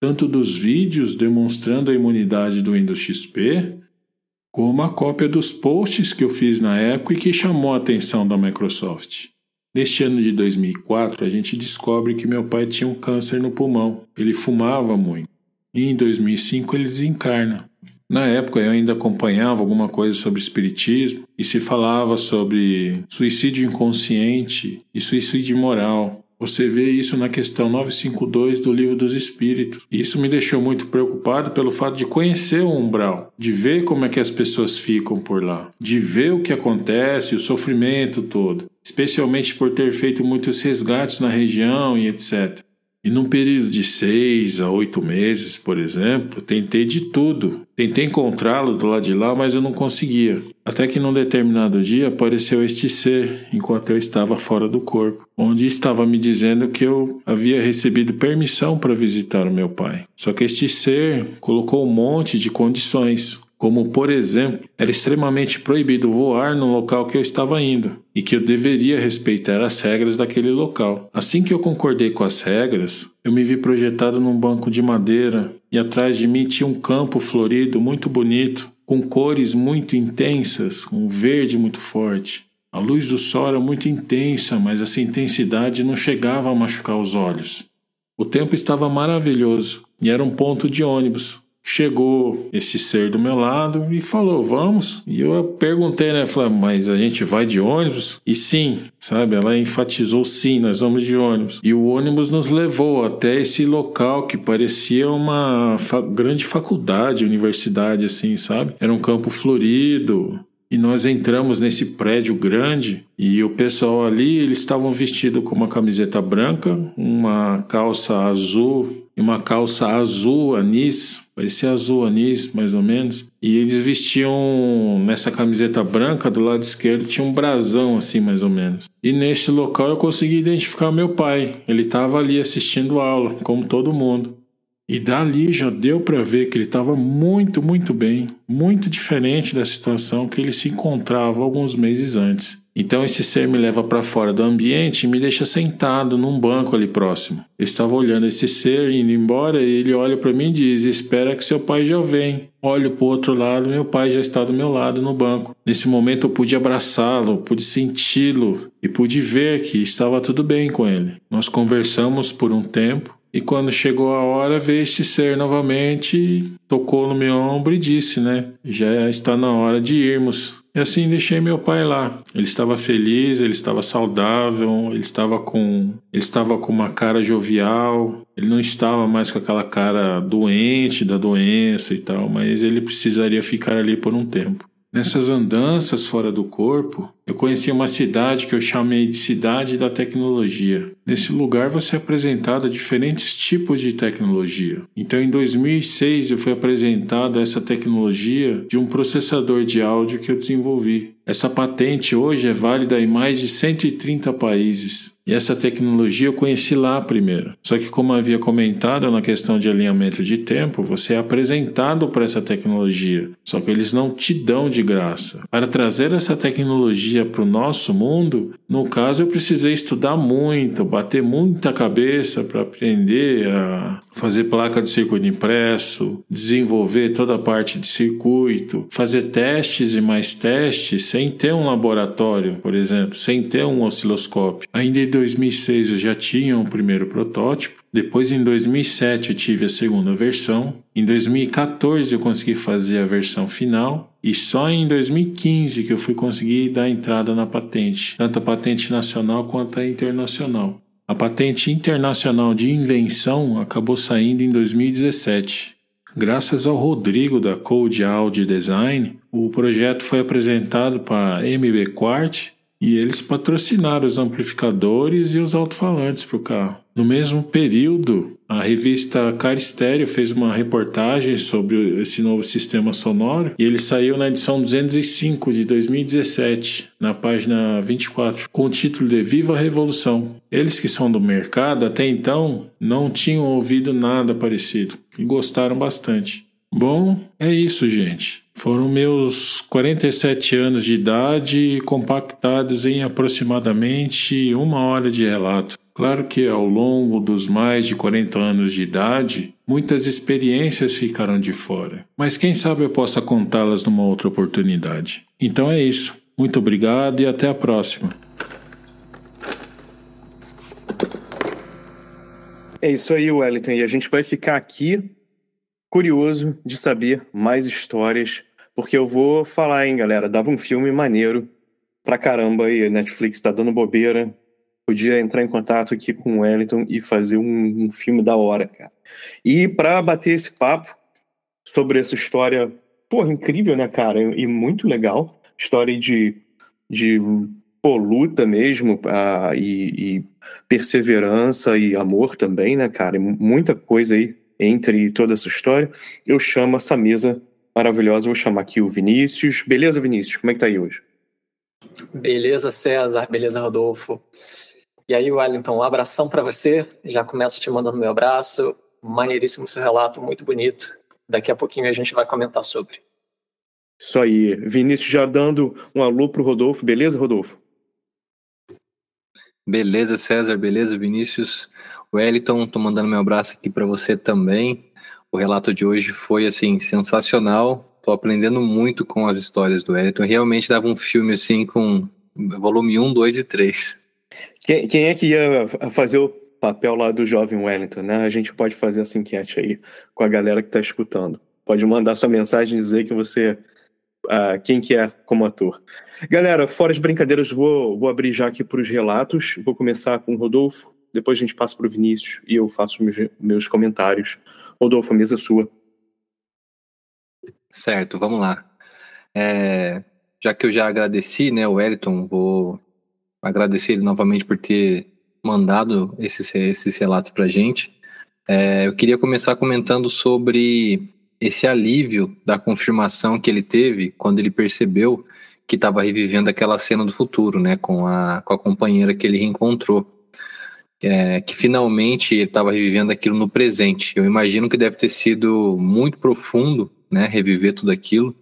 Speaker 2: Tanto dos vídeos demonstrando a imunidade do Windows XP, como uma cópia dos posts que eu fiz na época e que chamou a atenção da Microsoft. Neste ano de 2004, a gente descobre que meu pai tinha um câncer no pulmão. Ele fumava muito. E em 2005 ele desencarna. Na época eu ainda acompanhava alguma coisa sobre espiritismo e se falava sobre suicídio inconsciente e suicídio moral. Você vê isso na questão 952 do Livro dos Espíritos. Isso me deixou muito preocupado pelo fato de conhecer o umbral, de ver como é que as pessoas ficam por lá, de ver o que acontece, o sofrimento todo, especialmente por ter feito muitos resgates na região e etc. E num período de seis a oito meses, por exemplo, tentei de tudo. Tentei encontrá-lo do lado de lá, mas eu não conseguia. Até que num determinado dia apareceu este ser enquanto eu estava fora do corpo, onde estava me dizendo que eu havia recebido permissão para visitar o meu pai. Só que este ser colocou um monte de condições, como por exemplo, era extremamente proibido voar no local que eu estava indo e que eu deveria respeitar as regras daquele local. Assim que eu concordei com as regras, eu me vi projetado num banco de madeira e atrás de mim tinha um campo florido muito bonito, com cores muito intensas, um verde muito forte. A luz do sol era muito intensa, mas essa intensidade não chegava a machucar os olhos. O tempo estava maravilhoso e era um ponto de ônibus, Chegou esse ser do meu lado e falou: Vamos. E eu perguntei, né? Falei, mas a gente vai de ônibus? E sim, sabe? Ela enfatizou: sim, nós vamos de ônibus. E o ônibus nos levou até esse local que parecia uma fa grande faculdade, universidade, assim, sabe? Era um campo florido, e nós entramos nesse prédio grande e o pessoal ali eles estavam vestidos com uma camiseta branca, uma calça azul e uma calça azul anis parecia azul anis, mais ou menos. E eles vestiam nessa camiseta branca do lado esquerdo tinha um brasão assim, mais ou menos. E neste local eu consegui identificar meu pai. Ele estava ali assistindo aula, como todo mundo. E dali já deu para ver que ele estava muito, muito bem, muito diferente da situação que ele se encontrava alguns meses antes. Então esse ser me leva para fora do ambiente e me deixa sentado num banco ali próximo. Eu estava olhando esse ser indo embora e ele olha para mim e diz: Espera que seu pai já vem. Olho para o outro lado, meu pai já está do meu lado no banco. Nesse momento eu pude abraçá-lo, pude senti-lo e pude ver que estava tudo bem com ele. Nós conversamos por um tempo e quando chegou a hora, veio este ser novamente, tocou no meu ombro e disse, né? Já está na hora de irmos. E assim deixei meu pai lá. Ele estava feliz, ele estava saudável, ele estava com, ele estava com uma cara jovial. Ele não estava mais com aquela cara doente da doença e tal, mas ele precisaria ficar ali por um tempo. Nessas andanças fora do corpo, eu conheci uma cidade que eu chamei de Cidade da Tecnologia. Nesse lugar você é apresentado a diferentes tipos de tecnologia. Então, em 2006, eu fui apresentado a essa tecnologia de um processador de áudio que eu desenvolvi. Essa patente hoje é válida em mais de 130 países. E essa tecnologia eu conheci lá primeiro. Só que, como havia comentado na questão de alinhamento de tempo, você é apresentado para essa tecnologia. Só que eles não te dão de graça. Para trazer essa tecnologia para o nosso mundo, no caso eu precisei estudar muito, bater muita cabeça para aprender a fazer placa de circuito impresso, desenvolver toda a parte de circuito, fazer testes e mais testes sem ter um laboratório, por exemplo, sem ter um osciloscópio. Ainda 2006 eu já tinha um primeiro protótipo, depois em 2007 eu tive a segunda versão, em 2014 eu consegui fazer a versão final e só em 2015 que eu fui conseguir dar entrada na patente, tanto a patente nacional quanto a internacional. A patente internacional de invenção acabou saindo em 2017. Graças ao Rodrigo da Code Audio Design, o projeto foi apresentado para a MB Quart e eles patrocinaram os amplificadores e os alto-falantes para o carro. No mesmo período, a revista Caristério fez uma reportagem sobre esse novo sistema sonoro e ele saiu na edição 205 de 2017, na página 24, com o título de Viva a Revolução. Eles que são do mercado até então não tinham ouvido nada parecido e gostaram bastante. Bom, é isso, gente. Foram meus 47 anos de idade compactados em aproximadamente uma hora de relato. Claro que ao longo dos mais de 40 anos de idade, muitas experiências ficaram de fora, mas quem sabe eu possa contá-las numa outra oportunidade. Então é isso. Muito obrigado e até a próxima.
Speaker 1: É isso aí, Wellington. E a gente vai ficar aqui curioso de saber mais histórias porque eu vou falar, hein, galera, dava um filme maneiro pra caramba e Netflix tá dando bobeira. podia entrar em contato aqui com o Wellington e fazer um, um filme da hora, cara. E para bater esse papo sobre essa história, porra, incrível, né, cara? E muito legal. História de, de pô, luta mesmo uh, e, e, perseverança e amor também, né, cara? E muita coisa aí entre toda essa história. Eu chamo essa mesa maravilhosa, vou chamar aqui o Vinícius. Beleza, Vinícius? Como é que tá aí hoje?
Speaker 3: Beleza, César. Beleza, Rodolfo. E aí, Wellington, um abração para você. Já começo te mandando meu abraço. Maneiríssimo seu relato, muito bonito. Daqui a pouquinho a gente vai comentar sobre.
Speaker 1: Isso aí. Vinícius já dando um alô pro Rodolfo. Beleza, Rodolfo?
Speaker 4: Beleza, César. Beleza, Vinícius. Wellington, tô mandando meu abraço aqui para você também. O relato de hoje foi assim sensacional. Tô aprendendo muito com as histórias do Wellington. Realmente dava um filme assim com volume 1, 2 e 3.
Speaker 1: Quem, quem é que ia fazer o papel lá do jovem Wellington, né? A gente pode fazer essa enquete aí com a galera que está escutando. Pode mandar sua mensagem e dizer que você uh, quem que é como ator. Galera, fora as brincadeiras, vou, vou abrir já aqui para os relatos. Vou começar com o Rodolfo, depois a gente passa para o Vinícius e eu faço meus, meus comentários. Rodolfo, a mesa é sua.
Speaker 4: Certo, vamos lá. É, já que eu já agradeci, né, o Wellington, vou agradecer ele novamente por ter mandado esses, esses relatos para a gente. É, eu queria começar comentando sobre esse alívio da confirmação que ele teve quando ele percebeu que estava revivendo aquela cena do futuro, né, com a, com a companheira que ele reencontrou é, que finalmente ele estava revivendo aquilo no presente. Eu imagino que deve ter sido muito profundo, né, reviver tudo aquilo.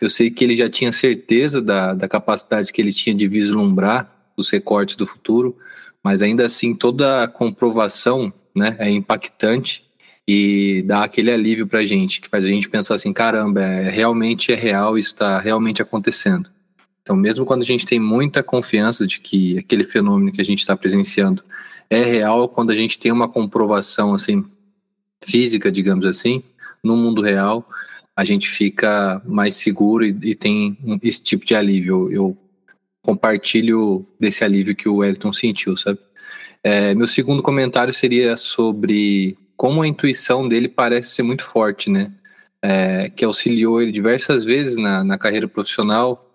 Speaker 4: Eu sei que ele já tinha certeza da, da capacidade que ele tinha de vislumbrar os recortes do futuro, mas ainda assim toda a comprovação, né, é impactante e dá aquele alívio para a gente, que faz a gente pensar assim, caramba, é, realmente é real, está realmente acontecendo. Então, mesmo quando a gente tem muita confiança de que aquele fenômeno que a gente está presenciando é real quando a gente tem uma comprovação assim física, digamos assim, no mundo real, a gente fica mais seguro e, e tem esse tipo de alívio. Eu, compartilho desse alívio que o Wellington sentiu, sabe? É, meu segundo comentário seria sobre como a intuição dele parece ser muito forte, né? É, que auxiliou ele diversas vezes na, na carreira profissional.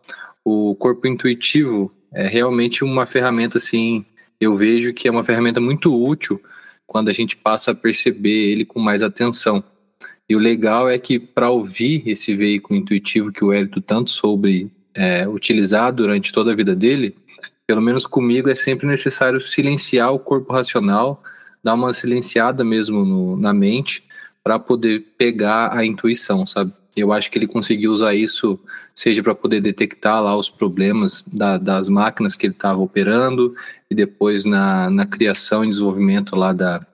Speaker 4: O corpo intuitivo é realmente uma ferramenta assim eu vejo que é uma ferramenta muito útil quando a gente passa a perceber ele com mais atenção. E o legal é que para ouvir esse veículo intuitivo que o Hélito tanto soube é, utilizar durante toda a vida dele, pelo menos comigo é sempre necessário silenciar o corpo racional, dar uma silenciada mesmo no, na mente para poder pegar a intuição, sabe? Eu acho que ele conseguiu usar isso, seja para poder detectar lá os problemas da, das máquinas que ele estava operando, e depois na, na criação e desenvolvimento lá da,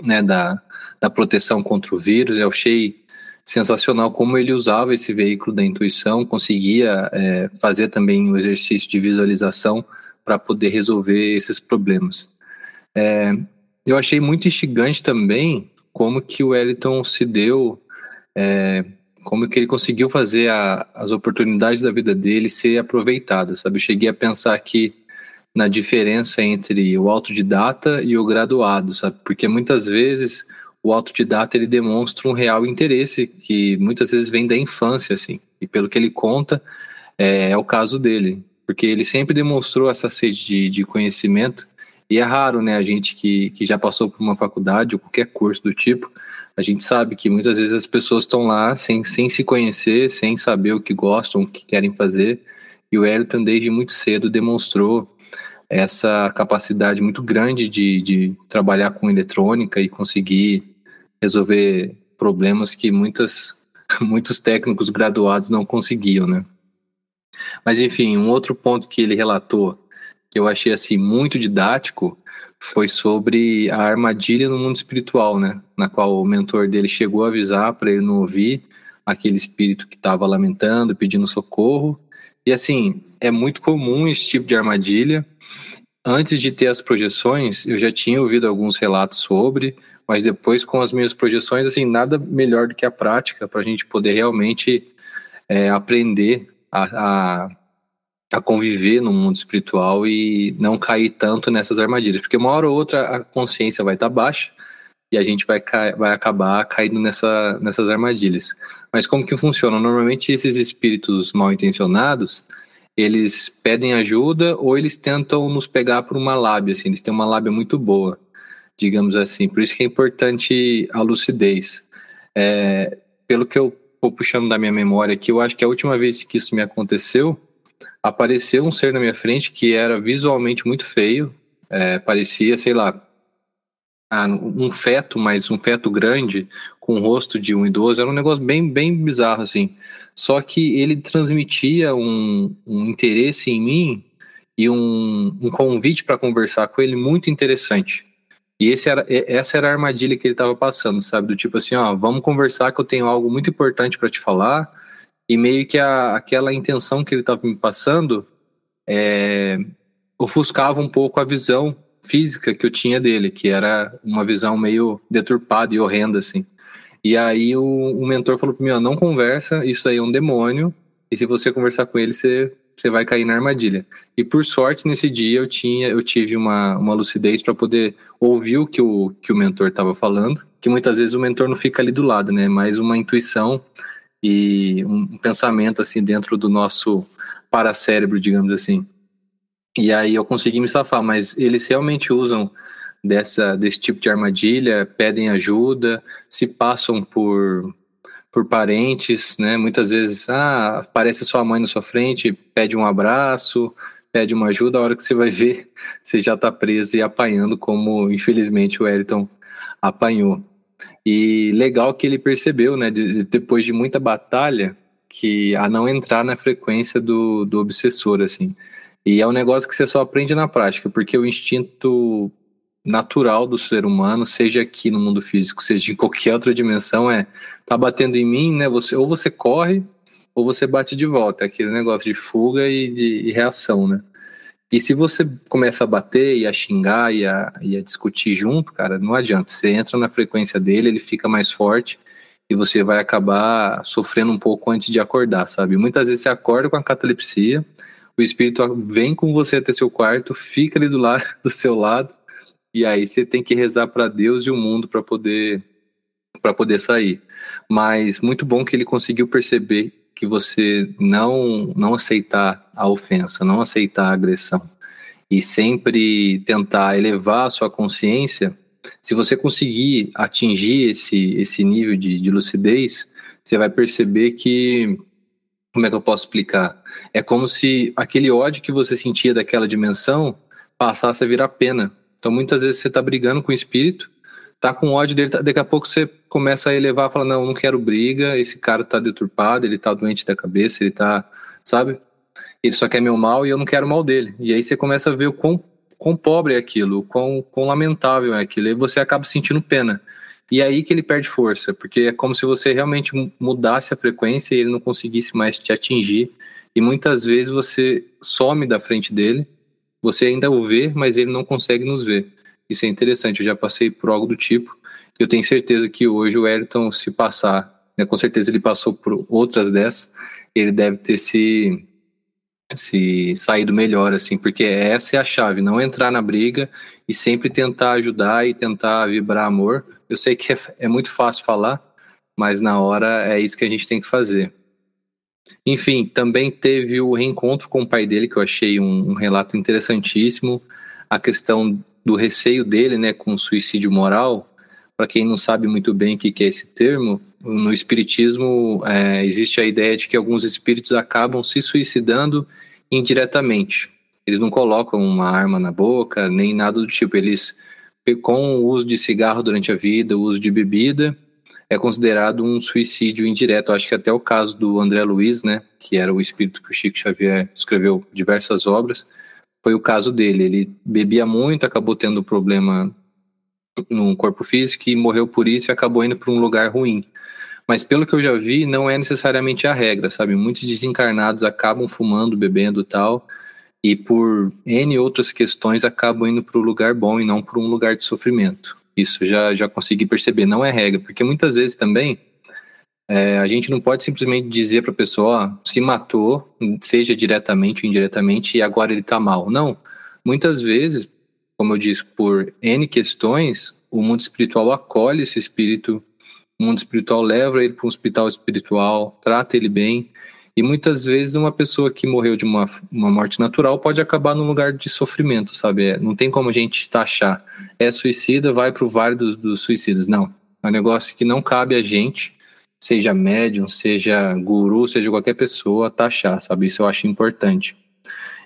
Speaker 4: né, da, da proteção contra o vírus. Eu achei sensacional como ele usava esse veículo da intuição, conseguia é, fazer também o exercício de visualização para poder resolver esses problemas. É, eu achei muito instigante também como que o Wellington se deu é, como que ele conseguiu fazer a, as oportunidades da vida dele ser aproveitadas, sabe? Eu cheguei a pensar aqui na diferença entre o autodidata e o graduado, sabe? Porque muitas vezes o autodidata ele demonstra um real interesse que muitas vezes vem da infância, assim. E pelo que ele conta, é, é o caso dele, porque ele sempre demonstrou essa sede de, de conhecimento e é raro, né, a gente que, que já passou por uma faculdade ou qualquer curso do tipo, a gente sabe que muitas vezes as pessoas estão lá sem, sem se conhecer, sem saber o que gostam, o que querem fazer. E o Ayrton, desde muito cedo, demonstrou essa capacidade muito grande de, de trabalhar com eletrônica e conseguir resolver problemas que muitas, <laughs> muitos técnicos graduados não conseguiam, né? Mas enfim, um outro ponto que ele relatou que eu achei assim muito didático foi sobre a armadilha no mundo espiritual, né? Na qual o mentor dele chegou a avisar para ele não ouvir aquele espírito que estava lamentando, pedindo socorro. E assim, é muito comum esse tipo de armadilha. Antes de ter as projeções, eu já tinha ouvido alguns relatos sobre, mas depois com as minhas projeções, assim, nada melhor do que a prática para a gente poder realmente é, aprender a, a a conviver no mundo espiritual e não cair tanto nessas armadilhas, porque uma hora ou outra a consciência vai estar tá baixa e a gente vai, vai acabar caindo nessa, nessas armadilhas. Mas como que funciona? Normalmente esses espíritos mal intencionados, eles pedem ajuda ou eles tentam nos pegar por uma lábia, assim, eles têm uma lábia muito boa, digamos assim. Por isso que é importante a lucidez. É, pelo que eu vou puxando da minha memória aqui, eu acho que a última vez que isso me aconteceu, apareceu um ser na minha frente que era visualmente muito feio, é, parecia, sei lá, ah, um feto, mas um feto grande, com o rosto de um idoso, era um negócio bem, bem bizarro, assim. Só que ele transmitia um, um interesse em mim e um, um convite para conversar com ele muito interessante. E esse era, essa era a armadilha que ele estava passando, sabe? Do tipo assim, ó, vamos conversar que eu tenho algo muito importante para te falar. E meio que a, aquela intenção que ele estava me passando é, ofuscava um pouco a visão física que eu tinha dele, que era uma visão meio deturpada e horrenda, assim. E aí o, o mentor falou para mim, ó, não conversa, isso aí é um demônio, e se você conversar com ele, você, você vai cair na armadilha. E por sorte, nesse dia eu tinha, eu tive uma, uma lucidez para poder ouvir o que o, que o mentor estava falando, que muitas vezes o mentor não fica ali do lado, né? Mais uma intuição e um pensamento assim dentro do nosso paracérebro, digamos assim. E aí eu consegui me safar, mas eles realmente usam dessa, desse tipo de armadilha, pedem ajuda, se passam por, por parentes, né? Muitas vezes, ah, aparece sua mãe na sua frente, pede um abraço, pede uma ajuda, a hora que você vai ver, <laughs> você já está preso e apanhando, como infelizmente o Eriton apanhou. E legal que ele percebeu, né, de, depois de muita batalha, que a não entrar na frequência do, do obsessor, assim. E é um negócio que você só aprende na prática, porque o instinto natural do ser humano, seja aqui no mundo físico, seja em qualquer outra dimensão, é tá batendo em mim, né? Você ou você corre ou você bate de volta, é aquele negócio de fuga e de e reação, né? E se você começa a bater e a xingar e a, e a discutir junto, cara, não adianta. Você entra na frequência dele, ele fica mais forte e você vai acabar sofrendo um pouco antes de acordar, sabe? Muitas vezes você acorda com a catalepsia, o espírito vem com você até seu quarto, fica ali do lado <laughs> do seu lado, e aí você tem que rezar para Deus e o mundo para poder para poder sair. Mas muito bom que ele conseguiu perceber que você não não aceitar a ofensa, não aceitar a agressão e sempre tentar elevar a sua consciência, se você conseguir atingir esse esse nível de, de lucidez, você vai perceber que como é que eu posso explicar? É como se aquele ódio que você sentia daquela dimensão passasse a virar pena. Então muitas vezes você está brigando com o espírito, tá com ódio dele, tá, daqui a pouco você começa a elevar, fala não, não quero briga, esse cara tá deturpado, ele tá doente da cabeça, ele tá, sabe? Ele só quer meu mal e eu não quero o mal dele. E aí você começa a ver o quão, quão pobre é aquilo, o quão, quão lamentável é aquilo, e você acaba sentindo pena. E é aí que ele perde força, porque é como se você realmente mudasse a frequência e ele não conseguisse mais te atingir. E muitas vezes você some da frente dele, você ainda o vê, mas ele não consegue nos ver. Isso é interessante, eu já passei por algo do tipo. Eu tenho certeza que hoje o Ayrton, se passar, né, com certeza ele passou por outras dessas, ele deve ter se se saído melhor, assim, porque essa é a chave, não entrar na briga e sempre tentar ajudar e tentar vibrar amor. Eu sei que é, é muito fácil falar, mas na hora é isso que a gente tem que fazer. Enfim, também teve o reencontro com o pai dele, que eu achei um, um relato interessantíssimo. A questão do receio dele né, com suicídio moral. Para quem não sabe muito bem o que, que é esse termo, no Espiritismo é, existe a ideia de que alguns espíritos acabam se suicidando indiretamente. Eles não colocam uma arma na boca, nem nada do tipo. Eles, com o uso de cigarro durante a vida, o uso de bebida, é considerado um suicídio indireto. Acho que até o caso do André Luiz, né, que era o espírito que o Chico Xavier escreveu diversas obras, foi o caso dele. Ele bebia muito, acabou tendo problema no corpo físico e morreu por isso e acabou indo para um lugar ruim. Mas pelo que eu já vi, não é necessariamente a regra, sabe? Muitos desencarnados acabam fumando, bebendo e tal, e por N outras questões acabam indo para o lugar bom e não para um lugar de sofrimento. Isso já, já consegui perceber, não é regra, porque muitas vezes também É, a gente não pode simplesmente dizer para a pessoa, se matou, seja diretamente ou indiretamente, e agora ele está mal. Não. Muitas vezes, como eu disse, por N questões, o mundo espiritual acolhe esse espírito, o mundo espiritual leva ele para um hospital espiritual, trata ele bem. E muitas vezes uma pessoa que morreu de uma, uma morte natural pode acabar num lugar de sofrimento, sabe? É, não tem como a gente taxar. É suicida, vai para o vale dos, dos suicidas. Não. É um negócio que não cabe a gente, seja médium, seja guru, seja qualquer pessoa, taxar, sabe? Isso eu acho importante.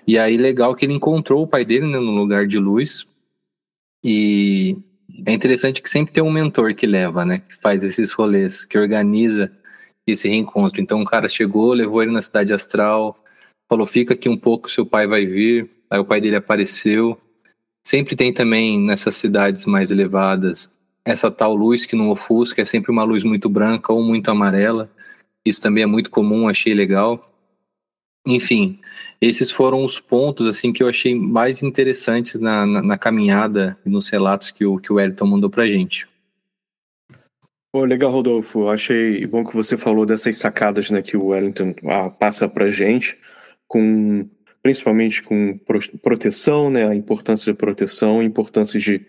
Speaker 4: E aí, legal que ele encontrou o pai dele né, no lugar de luz. E é interessante que sempre tem um mentor que leva, né? Que faz esses rolês, que organiza esse reencontro. Então o cara chegou, levou ele na cidade astral, falou: fica aqui um pouco, seu pai vai vir. Aí o pai dele apareceu. Sempre tem também nessas cidades mais elevadas essa tal luz que não ofusca, é sempre uma luz muito branca ou muito amarela. Isso também é muito comum, achei legal. Enfim, esses foram os pontos assim que eu achei mais interessantes na, na, na caminhada e nos relatos que o, que o Elton mandou pra gente.
Speaker 1: Pô, legal, Rodolfo. Achei bom que você falou dessas sacadas né, que o Wellington ah, passa para gente, com, principalmente com proteção, né, a importância de proteção, a importância de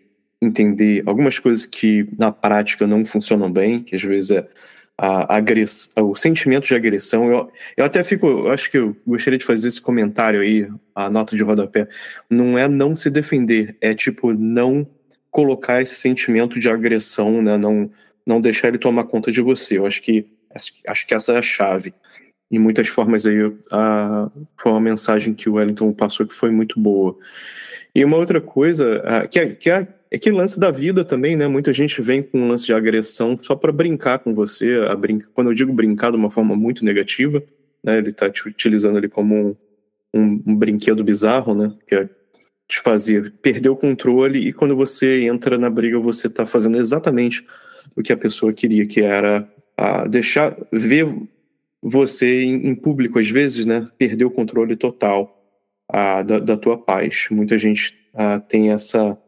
Speaker 1: entender algumas coisas que na prática não funcionam bem, que às vezes é a agressão, o sentimento de agressão. Eu, eu até fico, eu acho que eu gostaria de fazer esse comentário aí, a nota de rodapé. Não é não se defender, é tipo não colocar esse sentimento de agressão, né, não não deixar ele tomar conta de você. Eu acho que acho que essa é a chave. Em muitas formas aí a, foi uma mensagem que o Wellington passou que foi muito boa. E uma outra coisa a, que, é, que é, é que lance da vida também, né? Muita gente vem com um lance de agressão só para brincar com você. A brinca, quando eu digo brincar de uma forma muito negativa, né? Ele está te utilizando ali como um, um, um, brinquedo bizarro, né? Que é te fazer perder o controle e quando você entra na briga você está fazendo exatamente o que a pessoa queria, que era a deixar ver você em, em, público às vezes, né, perder o controle total a, da, da tua paz. Muita gente a, tem essa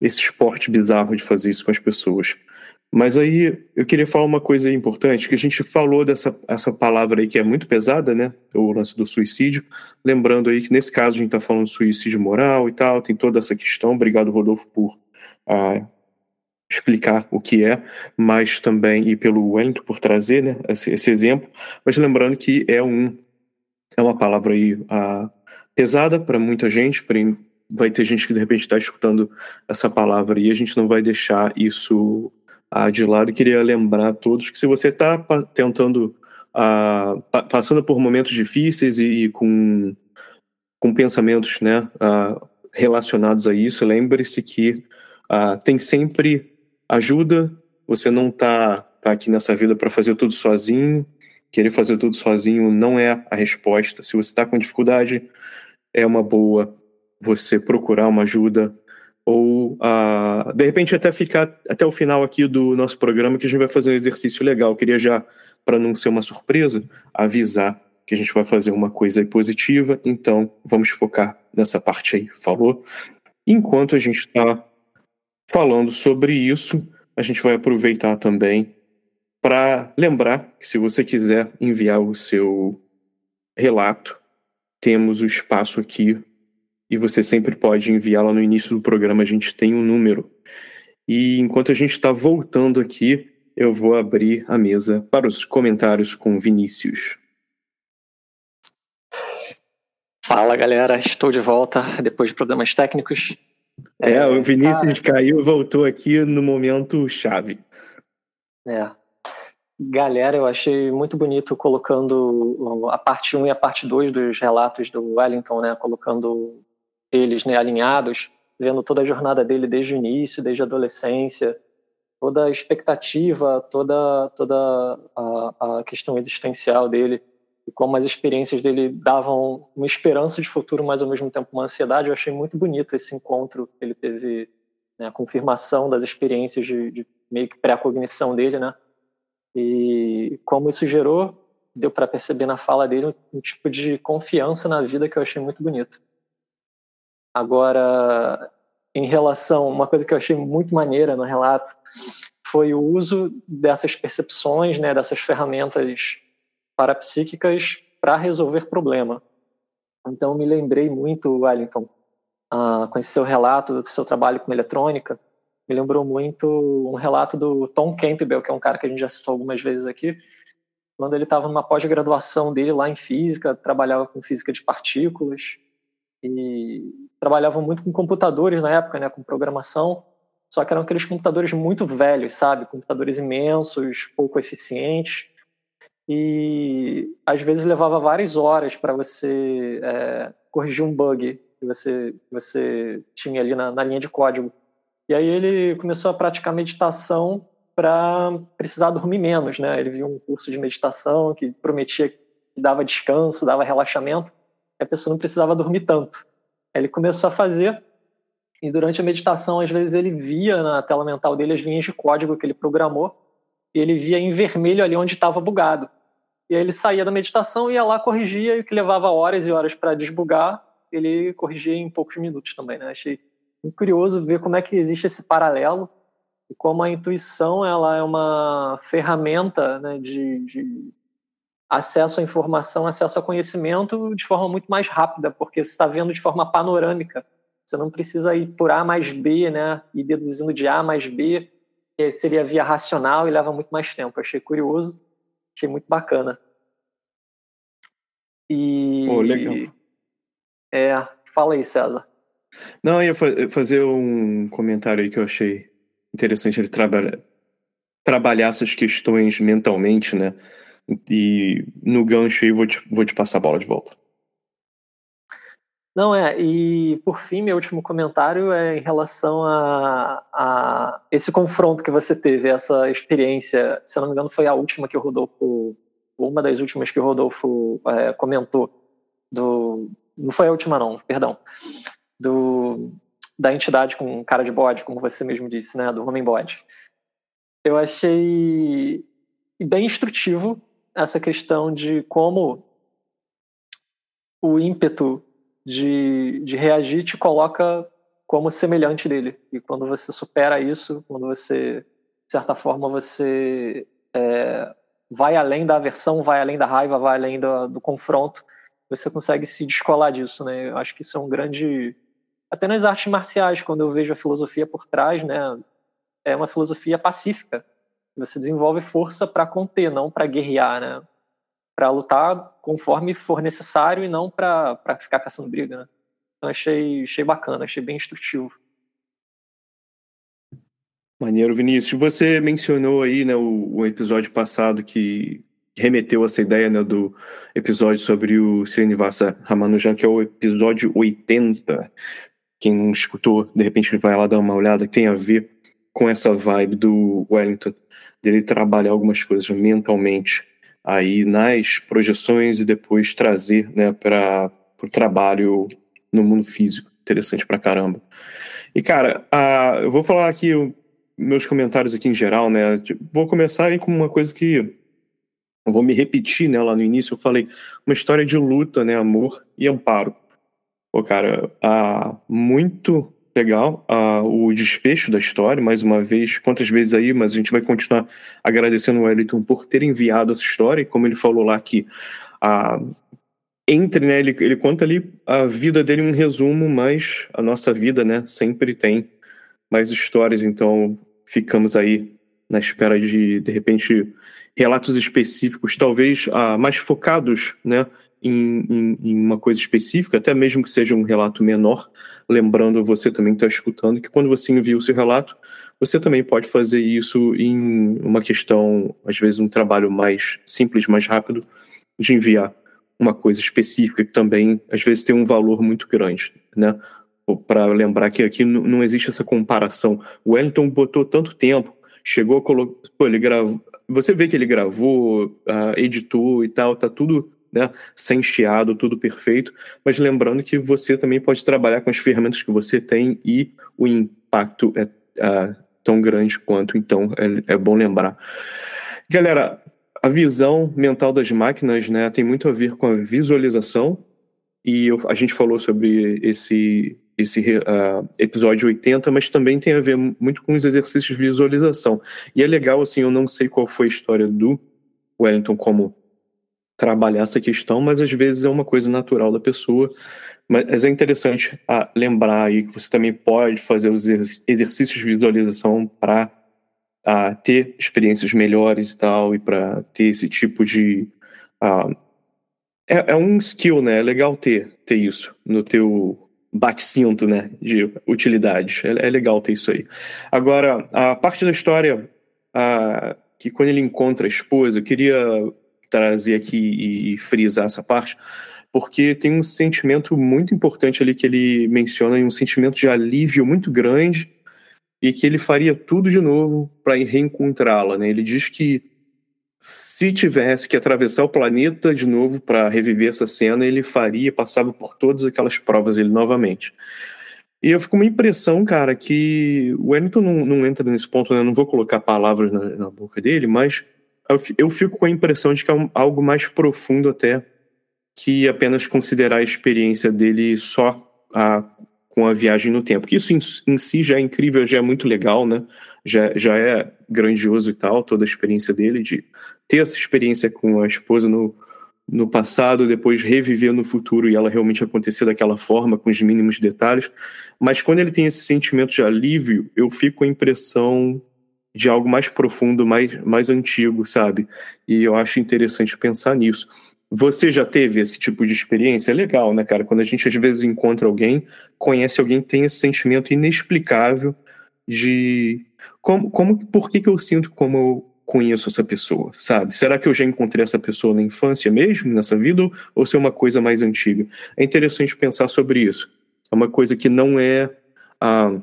Speaker 1: esse esporte bizarro de fazer isso com as pessoas. Mas aí eu queria falar uma coisa importante, que a gente falou dessa essa palavra aí que é muito pesada, né? O lance do suicídio. Lembrando aí que nesse caso a gente está falando de suicídio moral e tal, tem toda essa questão. Obrigado, Rodolfo, por ah, explicar o que é, mas também e pelo Wellington por trazer né, esse, esse, exemplo, mas lembrando que é um é uma palavra aí uh, pesada para muita gente, vai ter gente que de repente está escutando essa palavra e a gente não vai deixar isso uh, de lado. queria lembrar a todos que se você está tentando uh, passando por momentos difíceis e, e com com pensamentos né, relacionados a isso, lembre-se que tem sempre ajuda, você não tá, tá aqui nessa vida para fazer tudo sozinho. Querer fazer tudo sozinho não é a resposta. Se você está com dificuldade, é uma boa você procurar uma ajuda ou uh, de repente até ficar até o final aqui do nosso programa que a gente vai fazer um exercício legal. Eu queria já, para não ser uma surpresa, avisar que a gente vai fazer uma coisa positiva, então vamos focar nessa parte aí, falou? Enquanto a gente está falando sobre isso, a gente vai aproveitar também para lembrar que se você quiser enviar o seu relato, temos o espaço aqui e você sempre pode enviar lá no início do programa, a gente tem um número. E enquanto a gente está voltando aqui, eu vou abrir a mesa para os comentários com Vinícius.
Speaker 3: Fala galera, estou de volta depois de problemas técnicos.
Speaker 1: É, é o Vinícius cara, caiu e voltou aqui no momento chave.
Speaker 3: É. Galera, eu achei muito bonito colocando a parte 1 e a parte 2 dos relatos do Wellington, né? Colocando eles né, alinhados, vendo toda a jornada dele desde o início, desde a adolescência, toda a expectativa, toda, toda a, a questão existencial dele e como as experiências dele davam uma esperança de futuro, mas ao mesmo tempo uma ansiedade. Eu achei muito bonito esse encontro. Ele teve né, a confirmação das experiências de, de meio que pré-cognição dele, né? E como isso gerou, deu para perceber na fala dele um, um tipo de confiança na vida que eu achei muito bonito. Agora, em relação, uma coisa que eu achei muito maneira no relato foi o uso dessas percepções, né, dessas ferramentas parapsíquicas para resolver problema. Então, me lembrei muito, Wellington, ah, com esse seu relato do seu trabalho com eletrônica, me lembrou muito um relato do Tom Campbell, que é um cara que a gente já citou algumas vezes aqui, quando ele estava numa pós-graduação dele lá em física, trabalhava com física de partículas e trabalhava muito com computadores na época, né, com programação, só que eram aqueles computadores muito velhos, sabe, computadores imensos, pouco eficientes e às vezes levava várias horas para você é, corrigir um bug que você, você tinha ali na, na linha de código. E aí ele começou a praticar meditação para precisar dormir menos, né? Ele viu um curso de meditação que prometia que dava descanso, dava relaxamento, a pessoa não precisava dormir tanto. Aí ele começou a fazer e durante a meditação, às vezes ele via na tela mental dele as linhas de código que ele programou e ele via em vermelho ali onde estava bugado. E aí ele saía da meditação, ia lá, corrigia, e o que levava horas e horas para desbugar, ele corrigia em poucos minutos também, né? Achei curioso ver como é que existe esse paralelo e como a intuição ela é uma ferramenta né, de, de acesso à informação, acesso ao conhecimento de forma muito mais rápida, porque você está vendo de forma panorâmica. Você não precisa ir por A mais B, né, e deduzindo de A mais B, que seria via racional e leva muito mais tempo. Achei curioso, achei muito bacana. E.
Speaker 1: Pô, legal.
Speaker 3: É, fala aí, César.
Speaker 1: Não, eu ia fazer um comentário aí que eu achei interessante ele trabalhar, trabalhar essas questões mentalmente, né? E no gancho aí vou te, vou te passar a bola de volta.
Speaker 3: Não, é, e por fim, meu último comentário é em relação a, a esse confronto que você teve, essa experiência, se eu não me engano, foi a última que o Rodolfo, uma das últimas que o Rodolfo é, comentou, do, não foi a última não, perdão, do, da entidade com cara de bode, como você mesmo disse, né, do homem bode. Eu achei bem instrutivo essa questão de como o ímpeto de, de reagir te coloca como semelhante dele. E quando você supera isso, quando você, de certa forma, você é, vai além da aversão, vai além da raiva, vai além do, do confronto, você consegue se descolar disso, né? Eu acho que isso é um grande até nas artes marciais, quando eu vejo a filosofia por trás, né, é uma filosofia pacífica. Você desenvolve força para conter, não para guerrear, né? Para lutar conforme for necessário e não para ficar caçando briga, né? Então achei, achei bacana, achei bem instrutivo.
Speaker 1: Maneiro, Vinícius. Você mencionou aí, né, o, o episódio passado que remeteu essa ideia né, do episódio sobre o Srinivasa Ramanujan, que é o episódio 80. Quem não escutou, de repente vai lá dar uma olhada, que tem a ver com essa vibe do Wellington, dele trabalhar algumas coisas mentalmente aí nas projeções e depois trazer né, para o trabalho no mundo físico. Interessante pra caramba. E, cara, a, eu vou falar aqui meus comentários aqui em geral, né? Vou começar aí com uma coisa que eu vou me repetir, né? Lá no início eu falei uma história de luta, né? Amor e amparo. Pô, cara, ah, muito legal ah, o desfecho da história, mais uma vez, quantas vezes aí, mas a gente vai continuar agradecendo o Wellington por ter enviado essa história, e como ele falou lá que ah, entre, né, ele, ele conta ali a vida dele um resumo, mas a nossa vida, né, sempre tem mais histórias, então ficamos aí na espera de, de repente, relatos específicos, talvez ah, mais focados, né, em, em, em, uma coisa específica, até mesmo que seja um relato menor, lembrando você também que está escutando que quando você envia o seu relato, você também pode fazer isso em uma questão, às vezes um trabalho mais simples, mais rápido, de enviar uma coisa específica que também às vezes tem um valor muito grande, né? Para lembrar que aqui não existe essa comparação. O Wellington botou tanto tempo, chegou a colocar, pô, ele gravou, você vê que ele gravou, uh, editou e tal, tá tudo né, sem chiado, tudo perfeito, mas lembrando que você também pode trabalhar com as ferramentas que você tem e o impacto é uh, tão grande quanto, então é, é, bom lembrar. Galera, a visão mental das máquinas né, tem muito a ver com a visualização, e eu, a gente falou sobre esse esse uh, episódio 80, mas também tem a ver muito com os exercícios de visualização. E é legal, assim, eu não sei qual foi a história do Wellington como trabalhar essa questão, mas às vezes é uma coisa natural da pessoa. Mas é interessante ah, lembrar aí que você também pode fazer os exercícios de visualização para ah, ter experiências melhores e tal, e para ter esse tipo de. Ah, é, é, um skill, né? É legal ter, ter isso no teu bate-cinto, né? De utilidades. É, é, legal ter isso aí. Agora, a parte da história que quando ele encontra a esposa, eu queria trazer aqui e, e frisar essa parte, porque tem um sentimento muito importante ali que ele menciona, um sentimento de alívio muito grande e que ele faria tudo de novo para reencontrá-la. Né? Ele diz que se tivesse que atravessar o planeta de novo para reviver essa cena, ele faria, passava por todas aquelas provas ele novamente. E eu fico com uma impressão, cara, que o Wellington não, não entra nesse ponto, né? Eu não vou colocar palavras na, na boca dele, mas eu fico com a impressão de que é algo mais profundo até que apenas considerar a experiência dele só a, com a viagem no tempo. Que isso em, em, si já é incrível, já é muito legal, né? Já, já é grandioso e tal, toda a experiência dele, de ter essa experiência com a esposa no, no passado, depois reviver no futuro e ela realmente acontecer daquela forma, com os mínimos detalhes. Mas quando ele tem esse sentimento de alívio, eu fico com a impressão de algo mais profundo, mais, mais antigo, sabe? E eu acho interessante pensar nisso. Você já teve esse tipo de experiência? É legal, né, cara? Quando a gente às vezes encontra alguém, conhece alguém tem esse sentimento inexplicável de como, como por que, que eu sinto como eu conheço essa pessoa, sabe? Será que eu já encontrei essa pessoa na infância mesmo, nessa vida, ou se é uma coisa mais antiga? É interessante pensar sobre isso. É uma coisa que não é. Ah,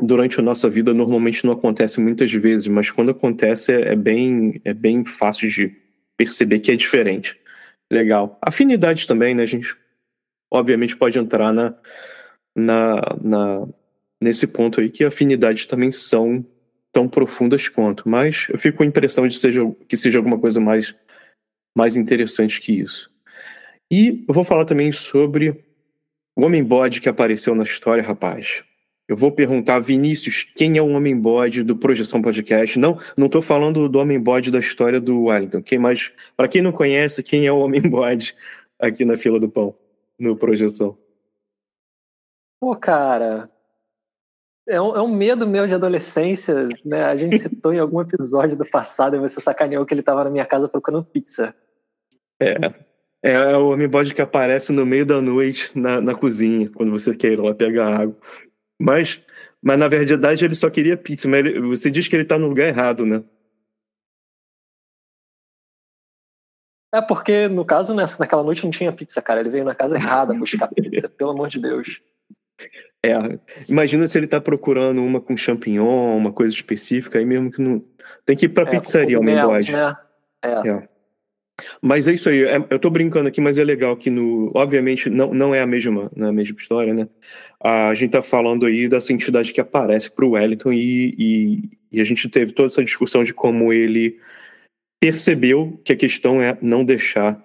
Speaker 1: durante a nossa vida normalmente não acontece muitas vezes, mas quando acontece é, é, bem, é bem fácil de perceber que é diferente. Legal. Afinidade também, né? A gente obviamente pode entrar na, na, na, nesse ponto aí que afinidades também são tão profundas quanto, mas eu fico com a impressão de seja, que seja alguma coisa mais, mais interessante que isso. E eu vou falar também sobre o homem bode que apareceu na história, rapaz. Eu vou perguntar, Vinícius, quem é o homem bode do Projeção Podcast? Não, não estou falando do homem bode da história do Wellington. Quem mais? Para quem não conhece, quem é o homem bode aqui na fila do pão no Projeção?
Speaker 3: Pô, cara, é um, é um, medo meu de adolescência, né? A gente citou em algum episódio do passado e você sacaneou que ele estava na minha casa procurando pizza.
Speaker 1: É, é o homem bode que aparece no meio da noite na, na cozinha, quando você quer ir lá pegar água. Mas, mas na verdade ele só queria pizza. Mas ele, você diz que ele tá no lugar errado, né?
Speaker 3: É porque, no caso, nessa, naquela noite não tinha pizza, cara. Ele veio na casa errada buscar <laughs> pizza, pelo amor de Deus.
Speaker 1: É, imagina se ele tá procurando uma com champignon, uma coisa específica, aí mesmo que não. Tem que ir pra é, pizzaria, o meu né? É. é. Mas é isso aí, é, eu tô brincando aqui, mas é legal que no. Obviamente, não, não é a mesma, não é a mesma história, né? A gente tá falando aí dessa entidade que aparece pro Wellington e, e, e a gente teve toda essa discussão de como ele percebeu que a questão é não deixar.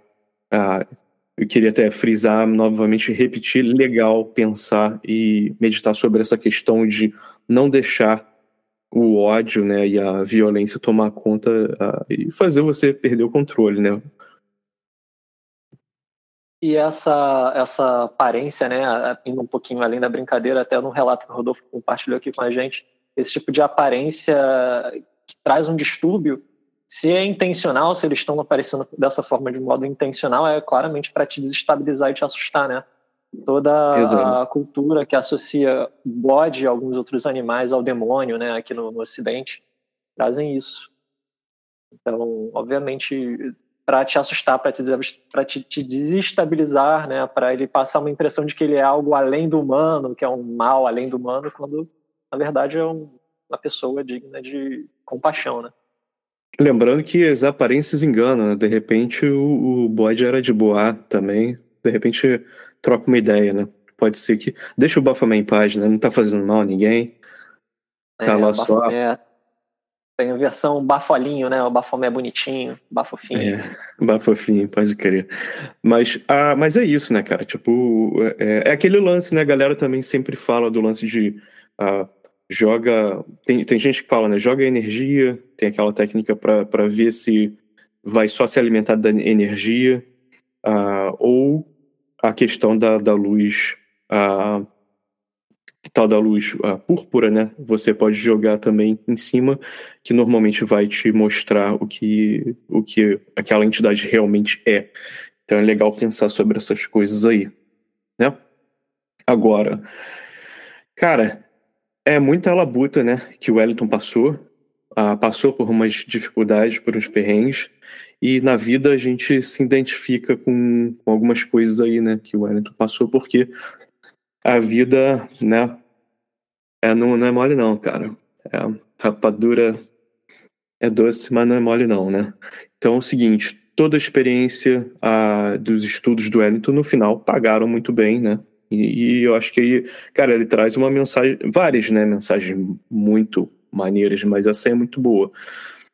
Speaker 1: Eu queria até frisar novamente, repetir, legal pensar e meditar sobre essa questão de não deixar o ódio né, e a violência tomar conta uh, e fazer você perder o controle, né?
Speaker 3: E essa, essa aparência, né, indo um pouquinho além da brincadeira, até no relato que o Rodolfo compartilhou aqui com a gente, esse tipo de aparência que traz um distúrbio, se é intencional, se eles estão aparecendo dessa forma de modo intencional, é claramente para te desestabilizar e te assustar, né? Toda Exato. a cultura que associa bode e alguns outros animais ao demônio, né, aqui no, no Ocidente, trazem isso. Então, obviamente, para te assustar, para te, te, te, desestabilizar, né, para ele passar uma impressão de que ele é algo além do humano, que é um mal além do humano, quando na verdade é um, uma pessoa digna de compaixão, né?
Speaker 1: Lembrando que as aparências enganam, né? de repente o, o bode era de boa também, de repente troca uma ideia, né? Pode ser que. Deixa o Bafomé em paz, né? Não tá fazendo mal a ninguém. Tá é, lá só.
Speaker 3: Tem a versão bafolinho, né? O bafomé bonitinho, bafofinho.
Speaker 1: É, <laughs> bafofinho, pode crer. Mas, ah, mas é isso, né, cara? Tipo, é, é aquele lance, né? A galera também sempre fala do lance de ah, joga. Tem, tem gente que fala, né? Joga energia, tem aquela técnica para ver se vai só se alimentar da energia, ah, ou a questão da, da luz. Ah, tal da luz a púrpura, né? Você pode jogar também em cima, que normalmente vai te mostrar o que, o que aquela entidade realmente é. Então é legal pensar sobre essas coisas aí, né? Agora, cara, é muita labuta, né? Que o Wellington passou, ah, passou por umas dificuldades, por uns perrengues, e na vida a gente se identifica com, com algumas coisas aí, né? Que o Wellington passou, porque a vida, né? É, não, não é mole não, cara. É, rapadura é doce, mas não é mole não, né? Então é o seguinte, toda a experiência dos estudos do Wellington no final pagaram muito bem, né? E, e, eu acho que aí, cara, ele traz uma mensagem, várias, né, mensagens muito maneiras, mas essa é muito boa.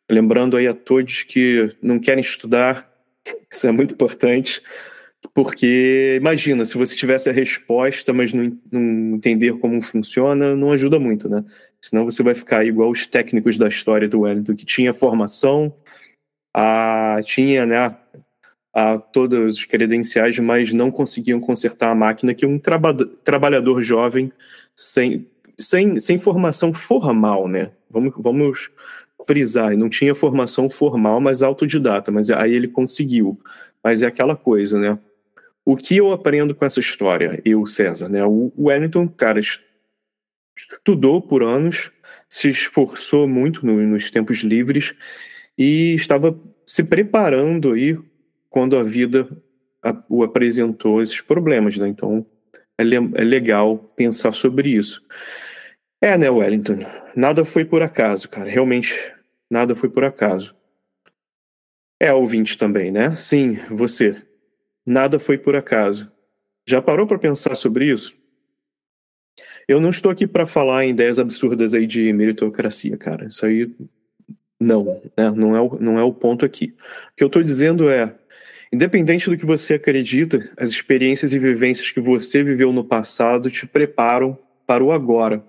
Speaker 1: Lembrando aí a todos que não querem estudar, <laughs> isso é muito importante, porque, imagina, se você tivesse a resposta, mas não, não, entender como funciona, não ajuda muito, né? Senão você vai ficar igual os técnicos da história do Wellington, que tinha formação, a, tinha, né, a, todos os credenciais, mas não conseguiam consertar a máquina que um traba, trabalhador jovem sem, sem, sem formação formal, né? Vamos, vamos frisar, não tinha formação formal, mas autodidata, mas aí ele conseguiu. Mas é aquela coisa, né? O que eu aprendo com essa história, eu, César, né? O Wellington, cara, estudou por anos, se esforçou muito no, nos tempos livres e estava se preparando aí quando a vida a, o apresentou esses problemas, né? Então é, é legal pensar sobre isso. É, né, Wellington? Nada foi por acaso, cara. Realmente, nada foi por acaso. É ouvinte também, né? Sim, você. Nada foi por acaso. Já parou para pensar sobre isso? Eu não estou aqui para falar em ideias absurdas aí de meritocracia, cara. Isso aí não, né? não, é o, não é o ponto aqui. O que eu estou dizendo é, independente do que você acredita, as experiências e vivências que você viveu no passado te preparam para o agora.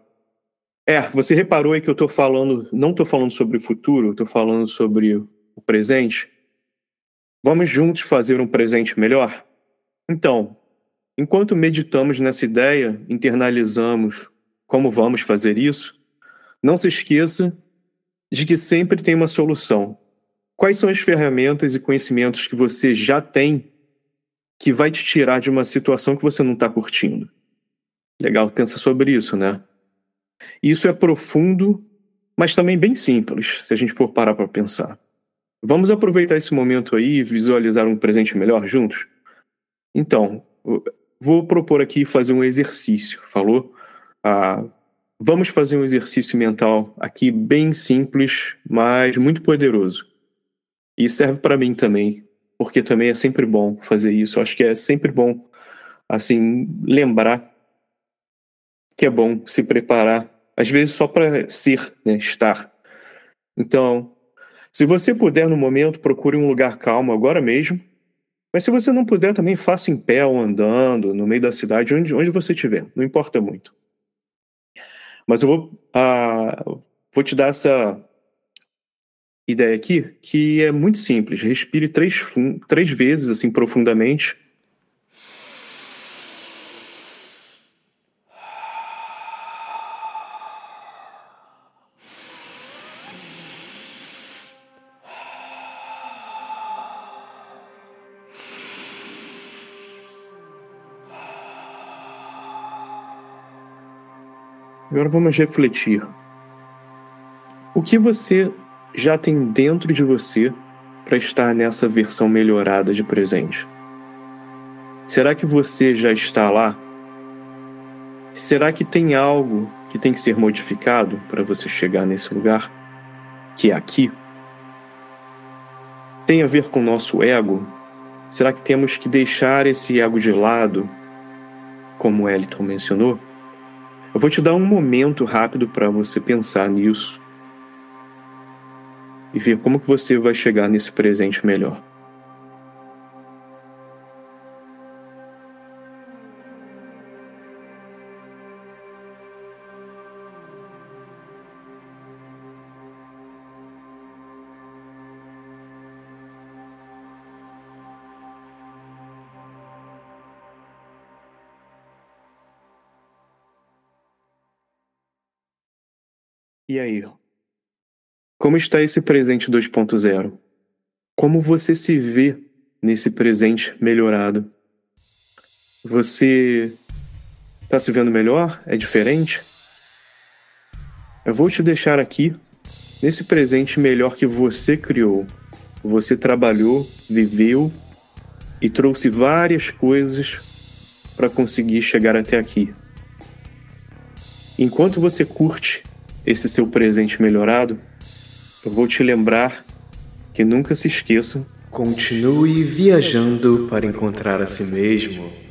Speaker 1: É, você reparou aí que eu estou falando, não estou falando sobre o futuro, estou falando sobre o presente. Vamos juntos fazer um presente melhor? Então, enquanto meditamos nessa ideia, internalizamos como vamos fazer isso, não se esqueça de que sempre tem uma solução. Quais são as ferramentas e conhecimentos que você já tem que vai te tirar de uma situação que você não está curtindo? Legal, pensa sobre isso, né? Isso é profundo, mas também bem simples, se a gente for parar para pensar. Vamos aproveitar esse momento aí e visualizar um presente melhor juntos? Então, vou propor aqui fazer um exercício, falou? Ah, vamos fazer um exercício mental aqui bem simples, mas muito poderoso. E serve para mim também, porque também é sempre bom fazer isso. acho que é sempre bom, assim, lembrar que é bom se preparar, às vezes só para ser, né, estar. Então, se você puder no momento, procure um lugar calmo agora mesmo. Mas se você não puder, também faça em pé ou andando, no meio da cidade, onde, onde você estiver. Não importa muito. Mas eu vou, uh, vou te dar essa ideia aqui, que é muito simples. Respire três, três vezes, assim, profundamente. Agora vamos refletir. O que você já tem dentro de você para estar nessa versão melhorada de presente? Será que você já está lá? Será que tem algo que tem que ser modificado para você chegar nesse lugar? Que é aqui? Tem a ver com o nosso ego? Será que temos que deixar esse ego de lado, como o Eliton mencionou? Eu vou te dar um momento rápido para você pensar nisso. E ver como que você vai chegar nesse presente melhor. E aí? Como está esse presente 2.0? Como você se vê nesse presente melhorado? Você está se vendo melhor? É diferente? Eu vou te deixar aqui nesse presente melhor que você criou. Você trabalhou, viveu e trouxe várias coisas para conseguir chegar até aqui. Enquanto você curte esse seu presente melhorado, eu vou te lembrar que nunca se esqueça.
Speaker 5: Continue viajando para encontrar a si mesmo.